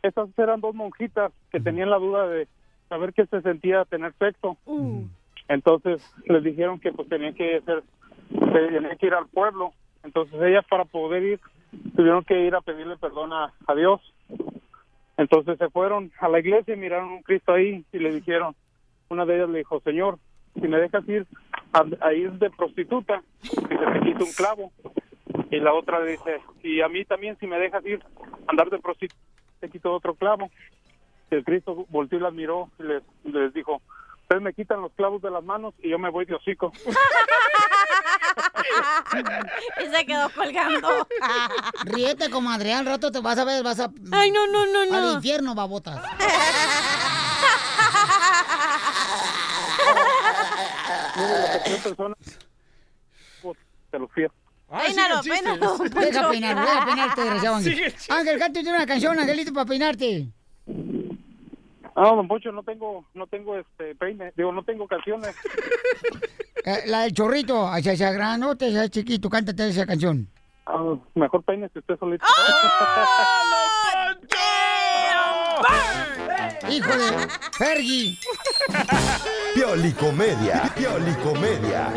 estas eran dos monjitas que tenían la duda de saber qué se sentía tener sexo. Entonces les dijeron que pues tenían que hacer, tenían que ir al pueblo. Entonces ellas para poder ir tuvieron que ir a pedirle perdón a, a Dios. Entonces se fueron a la iglesia y miraron un Cristo ahí y le dijeron, una de ellas le dijo, Señor, si me dejas ir a, a ir de prostituta, que se te quite un clavo. Y la otra le dice, y a mí también si me dejas ir a andar de prostituta, te quito otro clavo. El Cristo volteó y las miró y les, les dijo, ustedes me quitan los clavos de las manos y yo me voy de hocico. *laughs* y se quedó colgando. *laughs* Ríete, comadre, al rato te vas a ver, vas a... Ay, no, no, no, no. Al infierno, babotas. *laughs* Mire, la tercera persona, pues, te lo fío. Peínalo, peínalo. Deja peinar, deja peinarte, desgraciado Ángel. Ángel, cántate una canción, Angelito, para peinarte. Ah, don Poncho, no tengo, no tengo este peine, digo, no tengo canciones. *laughs* Eh, la del chorrito, hacia ese granote, hacia chiquito, cántate esa canción. Ah, mejor peine que usted solito. *laughs* Hijo de Fergie. Piolicomedia. Piolicomedia.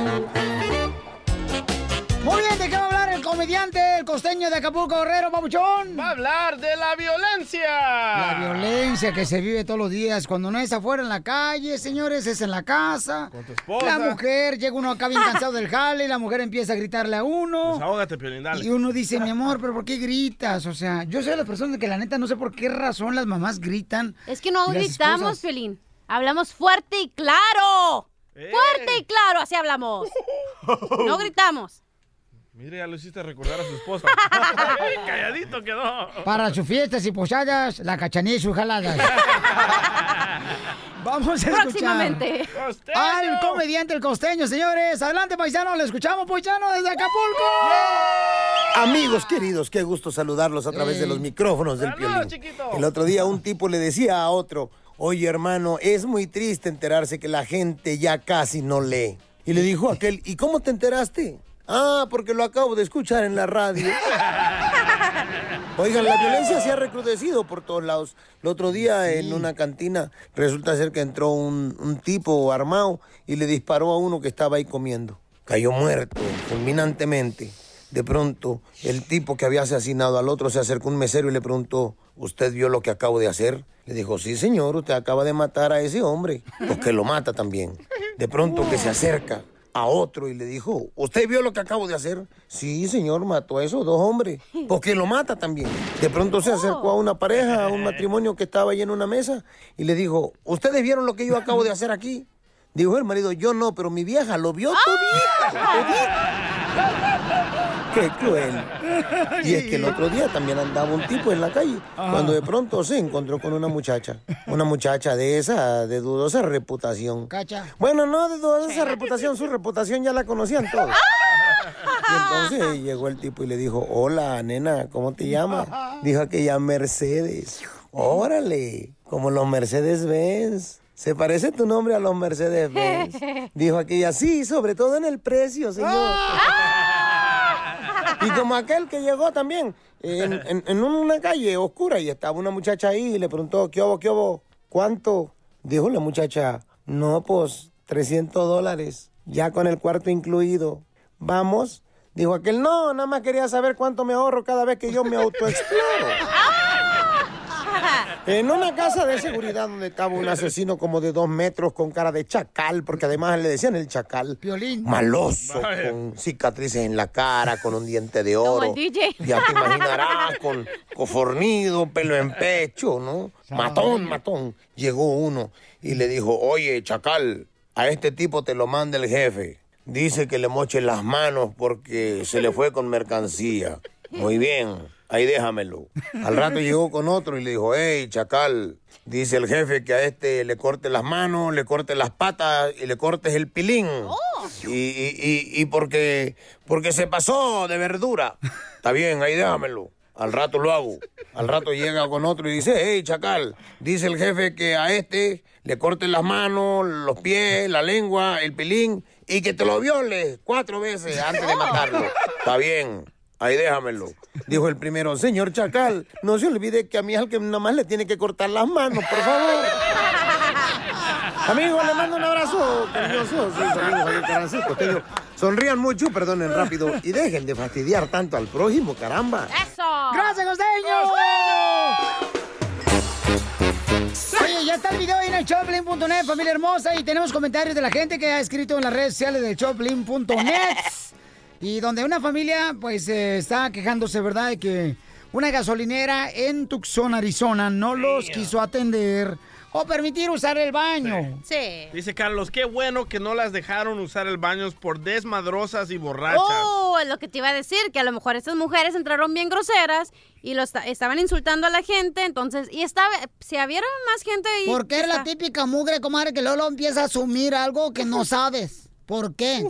Muy bien, ¿de qué va a hablar el comediante, el costeño de Acapulco, Guerrero, babuchón? Va a hablar de la violencia. La violencia que se vive todos los días. Cuando no es afuera en la calle, señores, es en la casa. Con tu esposa. La mujer, llega uno acá bien *laughs* cansado del jale y la mujer empieza a gritarle a uno. Desahógate, Piolín, dale. Y uno dice, mi amor, pero ¿por qué gritas? O sea, yo soy de las personas que la neta no sé por qué razón las mamás gritan. Es que no gritamos, esposas- Piolín. Hablamos fuerte y claro. Fuerte y claro, así hablamos. *laughs* No gritamos. Mire, ya lo hiciste recordar a su esposa. *laughs* Calladito quedó. Para sus fiestas y posadas, la cachanilla y sus jaladas. *laughs* Vamos a escuchar Próximamente. al comediante el costeño, señores. Adelante, paisano, le escuchamos, paisano, desde Acapulco. Amigos queridos, qué gusto saludarlos a través de los micrófonos del Piolín. El otro día un tipo le decía a otro, oye hermano, es muy triste enterarse que la gente ya casi no lee. Y le dijo aquel, ¿y cómo te enteraste? Ah, porque lo acabo de escuchar en la radio. *laughs* Oigan, la violencia se ha recrudecido por todos lados. El otro día en una cantina resulta ser que entró un, un tipo armado y le disparó a uno que estaba ahí comiendo. Cayó muerto fulminantemente. De pronto, el tipo que había asesinado al otro se acercó a un mesero y le preguntó, ¿usted vio lo que acabo de hacer? Le dijo, sí señor, usted acaba de matar a ese hombre. Porque lo mata también. De pronto que se acerca a otro y le dijo, ¿usted vio lo que acabo de hacer? Sí, señor, mató a esos dos hombres. *laughs* Porque lo mata también. De pronto se acercó a una pareja, a un *laughs* matrimonio que estaba ahí en una mesa y le dijo, ¿ustedes vieron lo que yo acabo de hacer aquí? Dijo el marido, yo no, pero mi vieja lo vio todita. *laughs* Qué cruel. *laughs* Y es que el otro día también andaba un tipo en la calle, cuando de pronto se encontró con una muchacha. Una muchacha de esa, de dudosa reputación. Cacha. Bueno, no de dudosa reputación, su reputación ya la conocían todos. *laughs* Y entonces llegó el tipo y le dijo, hola, nena, ¿cómo te llamas? Dijo aquella Mercedes. Órale, como los Mercedes Benz. ¿Se parece tu nombre a los Mercedes Benz? *laughs* Dijo aquella, sí, sobre todo en el precio, señor. Y como aquel que llegó también en, en- en una calle oscura y estaba una muchacha ahí y le preguntó, ¿qué hubo, qué hubo? ¿Cuánto? Dijo la muchacha, no, pues 300 dólares, ya con el cuarto incluido. ¿Vamos? Dijo aquel, no, nada más quería saber cuánto me ahorro cada vez que yo me autoexploro. *laughs* *laughs* En una casa de seguridad donde estaba un asesino como de dos metros con cara de chacal, porque además le decían el chacal. Maloso, Vaya. con cicatrices en la cara, con un diente de Como oro. el DJ. Ya te imaginarás, con, con fornido, pelo en pecho, ¿no? Matón, matón. Llegó uno y le dijo, oye, chacal, a este tipo te lo manda el jefe. Dice que le moche las manos porque se le fue con mercancía. Muy bien, ahí déjamelo. Al rato llegó con otro y le dijo, hey, chacal, dice el jefe que a este le corte las manos, le corte las patas y le cortes el pilín. Y, y, y, y porque, porque se pasó de verdura. Está bien, ahí déjamelo. Al rato lo hago. Al rato llega con otro y dice, hey, chacal, dice el jefe que a este le corten las manos, los pies, la lengua, el pilín y que te lo viole cuatro veces antes de matarlo. Está bien, ahí déjamelo. Dijo el primero, señor chacal, no se olvide que a mí es al que nomás le tiene que cortar las manos, por favor. Amigo, le mando un abrazo cariñoso. Sí, costeño. Sonrían mucho, perdonen rápido y dejen de fastidiar tanto al prójimo, caramba. ¡Eso! ¡Gracias, costeño! Oye, ya está el video ahí en el Choplin.net, familia hermosa, y tenemos comentarios de la gente que ha escrito en las redes sociales de Choplin.net. Y donde una familia, pues, eh, está quejándose, ¿verdad?, de que una gasolinera en Tucson, Arizona, no los quiso atender o permitir usar el baño. Sí. Dice Carlos, qué bueno que no las dejaron usar el baño por desmadrosas y borrachas. Oh, es lo que te iba a decir, que a lo mejor estas mujeres entraron bien groseras y lo esta- estaban insultando a la gente, entonces, y estaba, si había más gente ahí. Porque eres la típica mugre, comadre, que luego empieza a asumir algo que no *laughs* sabes. ¿Por qué?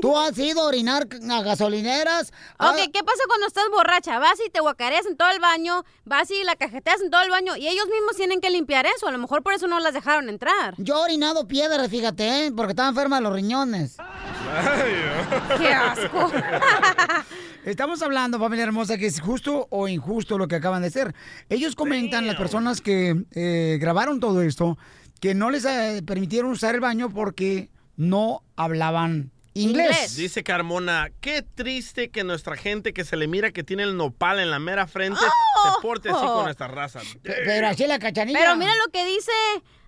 ¿Tú has ido a orinar a gasolineras? Ah, Ok, ¿qué pasa cuando estás borracha? Vas y te guacareas en todo el baño, vas y la cajeteas en todo el baño y ellos mismos tienen que limpiar eso. A lo mejor por eso no las dejaron entrar. Yo he orinado piedras, fíjate, ¿eh? porque estaba enferma de los riñones. ¡Qué asco! *laughs* Estamos hablando, familia hermosa, que es justo o injusto lo que acaban de hacer. Ellos comentan, las personas que eh, grabaron todo esto, que no les eh, permitieron usar el baño porque no hablaban inglés. Dice Carmona, qué triste que nuestra gente que se le mira que tiene el nopal en la mera frente ¡Oh! se porte así con esta raza. Pero así la cachanilla. Pero mira lo que dice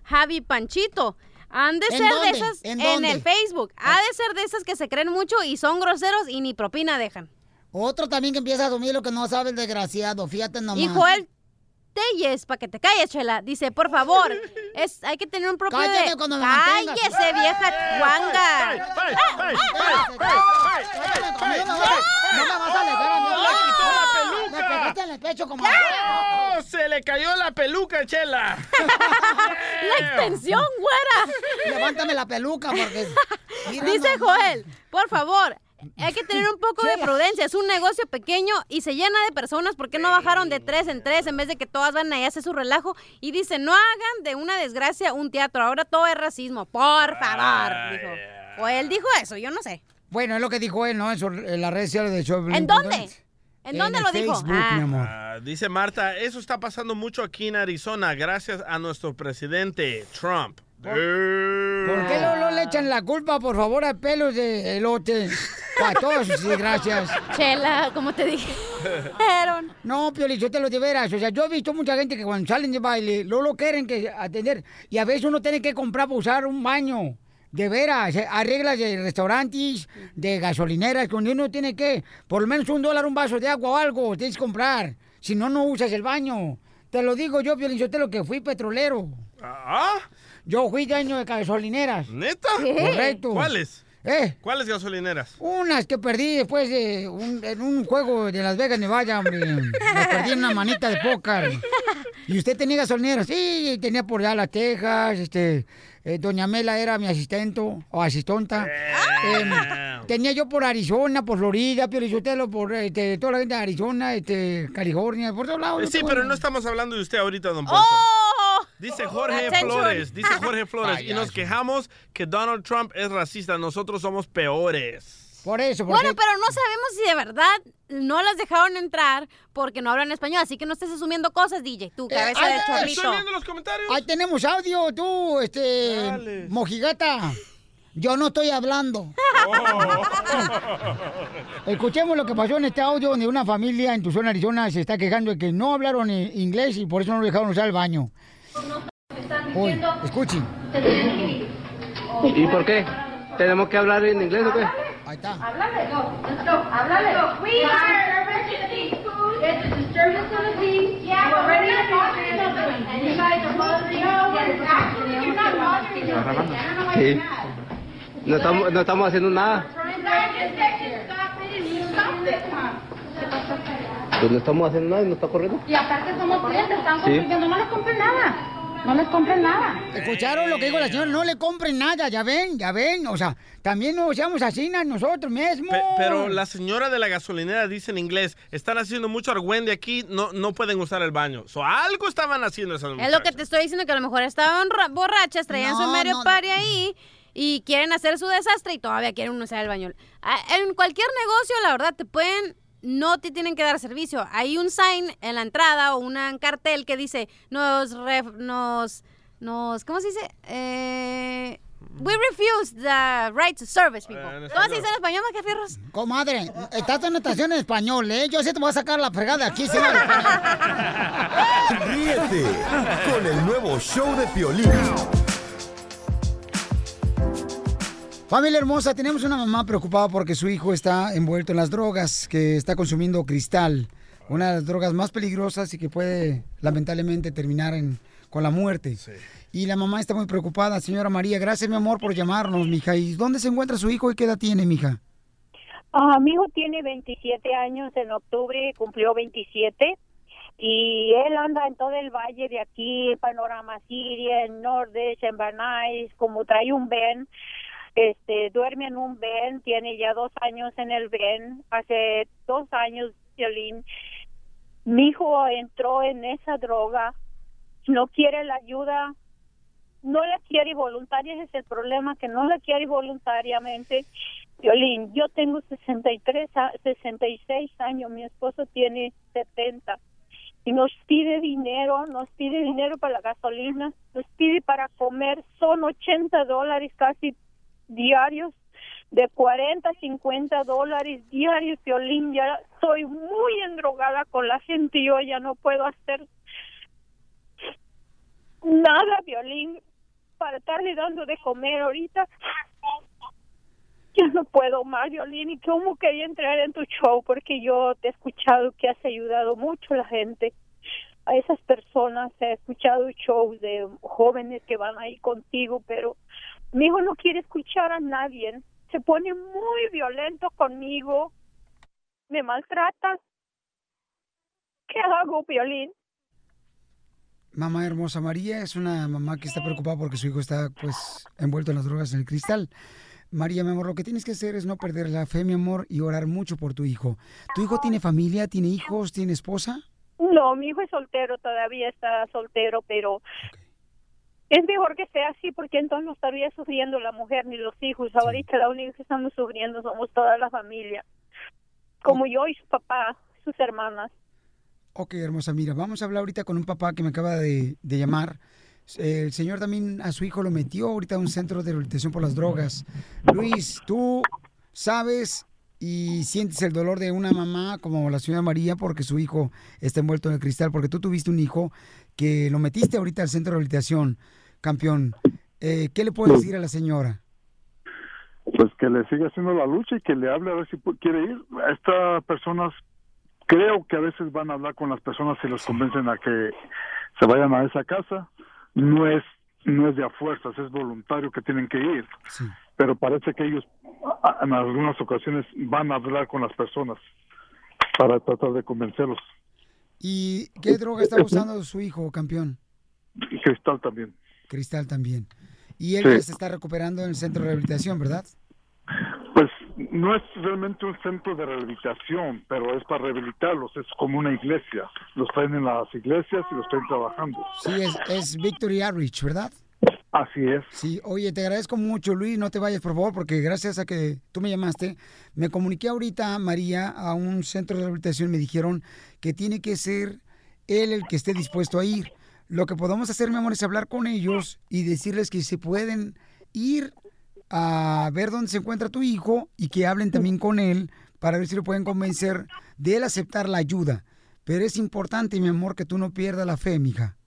Javi Panchito. Han de ¿En ser dónde? de esas ¿En el Facebook. Ha de ser de esas que se creen mucho y son groseros y ni propina dejan. Otro también que empieza a asumir lo que no sabe el desgraciado, fíjate nomás. Y Joel Telles, para que te calles, Chela, dice, por favor, es, hay que tener un propio Cállate de... cuando me mantengas. ¡Cállese, vieja guanga! No me vas a alejar a mí. Me pegaste en el pecho como... ¡Oh! ¡Se le cayó la peluca, Chela! ¡La extensión, güera! Levántame la peluca porque... Mira Dice. Joel, por favor, hay que tener un poco de prudencia. Es un negocio pequeño y se llena de personas. ¿Por qué no bajaron de tres en tres en vez de que todas van ahí a hacer su relajo? Y dice, no hagan de una desgracia un teatro. Ahora todo es racismo. Por favor, dijo. Joel dijo eso, yo no sé. Bueno, es lo que dijo él, ¿no? En, su- en las redes sociales de Choplin. ¿En dónde? ¿En dónde lo dijo? Ah. mi amor. Ah, dice Marta, eso está pasando mucho aquí en Arizona gracias a nuestro presidente Trump. ¿Por qué no, no le echan la culpa, por favor, a pelos de elote? Para todos, sí, gracias. Chela, como te dije. No, Piolín, yo te lo de veras. O sea, yo he visto mucha gente que cuando salen de baile, no lo quieren que atender. Y a veces uno tiene que comprar para usar un baño. De veras, eh, hay reglas de restaurantes, de gasolineras, donde uno tiene que, por lo menos un dólar, un vaso de agua o algo, tienes que comprar. Si no, no usas el baño. Te lo digo yo, Piolín, yo te lo que fui petrolero. ¿Ah? Yo fui dueño de gasolineras. ¿Neta? Correcto. ¿Cuáles? ¿Eh? ¿Cuáles gasolineras? Unas que perdí después de un, en un juego de Las Vegas, Nevada, hombre. *laughs* Las perdí en una manita de póker. ¿Y usted tenía gasolinera? Sí, tenía por allá las Texas, este... eh, Doña Mela era mi asistente o asistonta. Em, tenía yo por Arizona, por Florida, Piolichotelo, por este, toda la gente de Arizona, este, California, por todos lados. Eh, Sí, pero no estamos hablando de usted ahorita, don Poncho. ¡Oh! Dice Jorge Attention. Flores, dice *laughs* Jorge Flores, y nos quejamos que Donald Trump es racista, nosotros somos peores. Por eso, Bueno, pero no sabemos si de verdad no las dejaron entrar porque no hablan español. Así que no estés asumiendo cosas, DJ, tu cabeza ay, de ay, chorlito. Estoy viendo los comentarios. Ahí tenemos audio, tú, este, Dale. mojigata. Yo no estoy hablando. *laughs* Escuchemos lo que pasó en este audio donde una familia en Tucson, Arizona, se está quejando de que no hablaron eh, inglés y por eso no lo dejaron usar el baño. Uy, escuchen. ¿Y por qué? ¿Tenemos que hablar en inglés o qué? Ahí está. Háblale, go, let's go, háblale. We are It's a disturbance of the peace. Yeah, we're ready to talk to you. And you guys are bothering us. Yes, actually, you're not bothering us. I don't know why Sí. you're mad. No estamos, no estamos haciendo nada. Pues no estamos haciendo nada y no está corriendo. Y aparte somos clientes, están Sí. consumiendo, no les compren nada. No les compren nada. ¿Escucharon lo que dijo la señora? No le compren nada, ya ven, ya ven. O sea, también nos seamos así nosotros mismos. Pe- pero la señora de la gasolinera dice en inglés, están haciendo mucho argüende aquí, no, no pueden usar el baño. So, algo estaban haciendo esas Es muchachas. lo que te estoy diciendo, que a lo mejor estaban ra- borrachas, traían su No, medio no, party ahí y quieren hacer su desastre y todavía quieren usar el baño. Ah, En cualquier negocio, la verdad, te pueden, no te tienen que dar servicio. Hay un sign en la entrada o un cartel que dice, nos, ref- nos, nos, ¿cómo se dice? Eh, we refuse the right to service people. ¿Cómo se dice en español, Macafierros? Comadre, estás en estación en español, ¿eh? Yo sí te voy a sacar la fregada de aquí, señor. Ríete con el nuevo show de Piolín. Familia hermosa, tenemos una mamá preocupada porque su hijo está envuelto en las drogas, que está consumiendo cristal, una de las drogas más peligrosas y que puede lamentablemente terminar en, con la muerte. Y la mamá está muy preocupada, señora María. Gracias, mi amor, por llamarnos, mija. ¿Y dónde se encuentra su hijo y qué edad tiene, mija? Ah, mi hijo tiene 27 años, en octubre cumplió 27 y él anda en todo el valle de aquí, Panorama City, en Nordes, en Banais, como trae un Ben, este, duerme en un Ben, tiene ya dos años en el Ben, hace dos años, Violín, mi hijo entró en esa droga, no quiere la ayuda, no la quiere voluntaria, ese es el problema, que no la quiere voluntariamente. Violín, yo tengo 63, a- 66 años, mi esposo tiene 70 y nos pide dinero, nos pide dinero para la gasolina, nos pide para comer, son 80 dólares casi diarios, de 40 a 50 dólares diarios, Violín, ya estoy muy endrogada con la gente, yo ya no puedo hacer nada, Violín, para estarle dando de comer ahorita. Ya no puedo más, Violín, y cómo quería entrar en tu show, porque yo te he escuchado que has ayudado mucho a la gente, a esas personas, he escuchado shows de jóvenes que van ahí contigo, pero mi hijo no quiere escuchar a nadie, se pone muy violento conmigo, me maltrata. ¿Qué hago, Violín? Mamá hermosa María es una mamá que está preocupada porque su hijo está pues envuelto en las drogas en el cristal. María, mi amor, lo que tienes que hacer es no perder la fe, mi amor, y orar mucho por tu hijo. ¿Tu hijo tiene familia, tiene hijos, tiene esposa? No, mi hijo es soltero, todavía está soltero, pero es mejor que sea así porque entonces no estaría sufriendo la mujer ni los hijos. Ahorita la única que estamos sufriendo somos toda la familia, como yo y su papá, sus hermanas. Ok, hermosa, mira, vamos a hablar ahorita con un papá que me acaba de, de llamar. El señor también a su hijo lo metió ahorita a un centro de rehabilitación por las drogas. Luis, tú sabes y sientes el dolor de una mamá como la señora María porque su hijo está envuelto en el cristal, porque tú tuviste un hijo que lo metiste ahorita al centro de rehabilitación, campeón. Eh, ¿Qué le puedes decir a la señora? pues que le siga haciendo la lucha y que le hable a ver si quiere ir. Estas personas creo que a veces van a hablar con las personas y los convencen a que se vayan a esa casa. No es no es de a fuerzas, es voluntario que tienen que ir. Pero parece que ellos en algunas ocasiones van a hablar con las personas para tratar de convencerlos. ¿Y qué droga está usando su hijo, campeón? Y Cristal también. Cristal también. Y él Sí. ya se está recuperando en el centro de rehabilitación, ¿verdad? Pues no es realmente un centro de rehabilitación, pero es para rehabilitarlos, es como una iglesia. Los traen en las iglesias y los traen trabajando. Sí, es, es Victory Outreach, ¿verdad? Así es. Sí, oye, te agradezco mucho, Luis, no te vayas, por favor, porque gracias a que tú me llamaste, me comuniqué ahorita, María, a un centro de rehabilitación, me dijeron que tiene que ser él el que esté dispuesto a ir. Lo que podemos hacer, mi amor, es hablar con ellos y decirles que se pueden ir a ver dónde se encuentra tu hijo y que hablen también con él para ver si lo pueden convencer de él aceptar la ayuda. Pero es importante, mi amor, que tú no pierdas la fe, mija.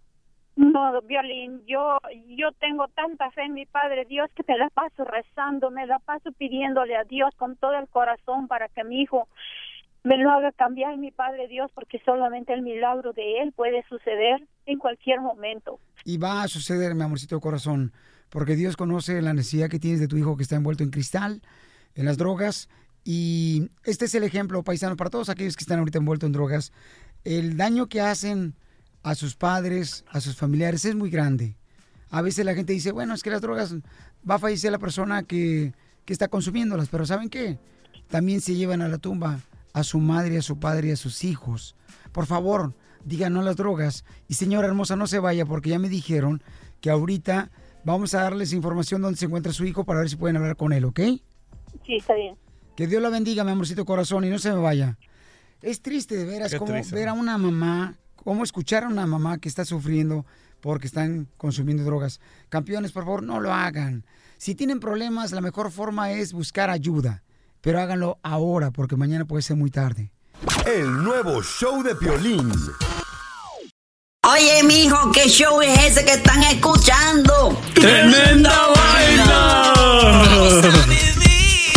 No, Violín, yo, yo tengo tanta fe en mi Padre Dios que me la paso rezando, me la paso pidiéndole a Dios con todo el corazón para que mi hijo me lo haga cambiar, mi Padre Dios, porque solamente el milagro de Él puede suceder en cualquier momento. Y va a suceder, mi amorcito corazón. porque Dios conoce la necesidad que tienes de tu hijo que está envuelto en cristal, en las drogas. Y este es el ejemplo, paisano, para todos aquellos que están ahorita envueltos en drogas. El daño que hacen a sus padres, a sus familiares, es muy grande. A veces la gente dice, bueno, es que las drogas va a fallecer la persona que, que está consumiéndolas, pero ¿saben qué? También se llevan a la tumba a su madre, a su padre y a sus hijos. Por favor, digan no a las drogas. Y señora hermosa, no se vaya porque ya me dijeron que ahorita vamos a darles información donde se encuentra su hijo para ver si pueden hablar con él, ¿ok? Sí, está bien. Que Dios la bendiga, mi amorcito corazón, y no se me vaya. Es triste de veras Qué como triste, ver a una mamá, cómo escuchar a una mamá que está sufriendo porque están consumiendo drogas. Campeones, por favor, no lo hagan. Si tienen problemas, la mejor forma es buscar ayuda, pero háganlo ahora porque mañana puede ser muy tarde. El nuevo show de Piolín. Oye, mijo, ¿qué show es ese que están escuchando? ¡Tremenda vaina! *laughs*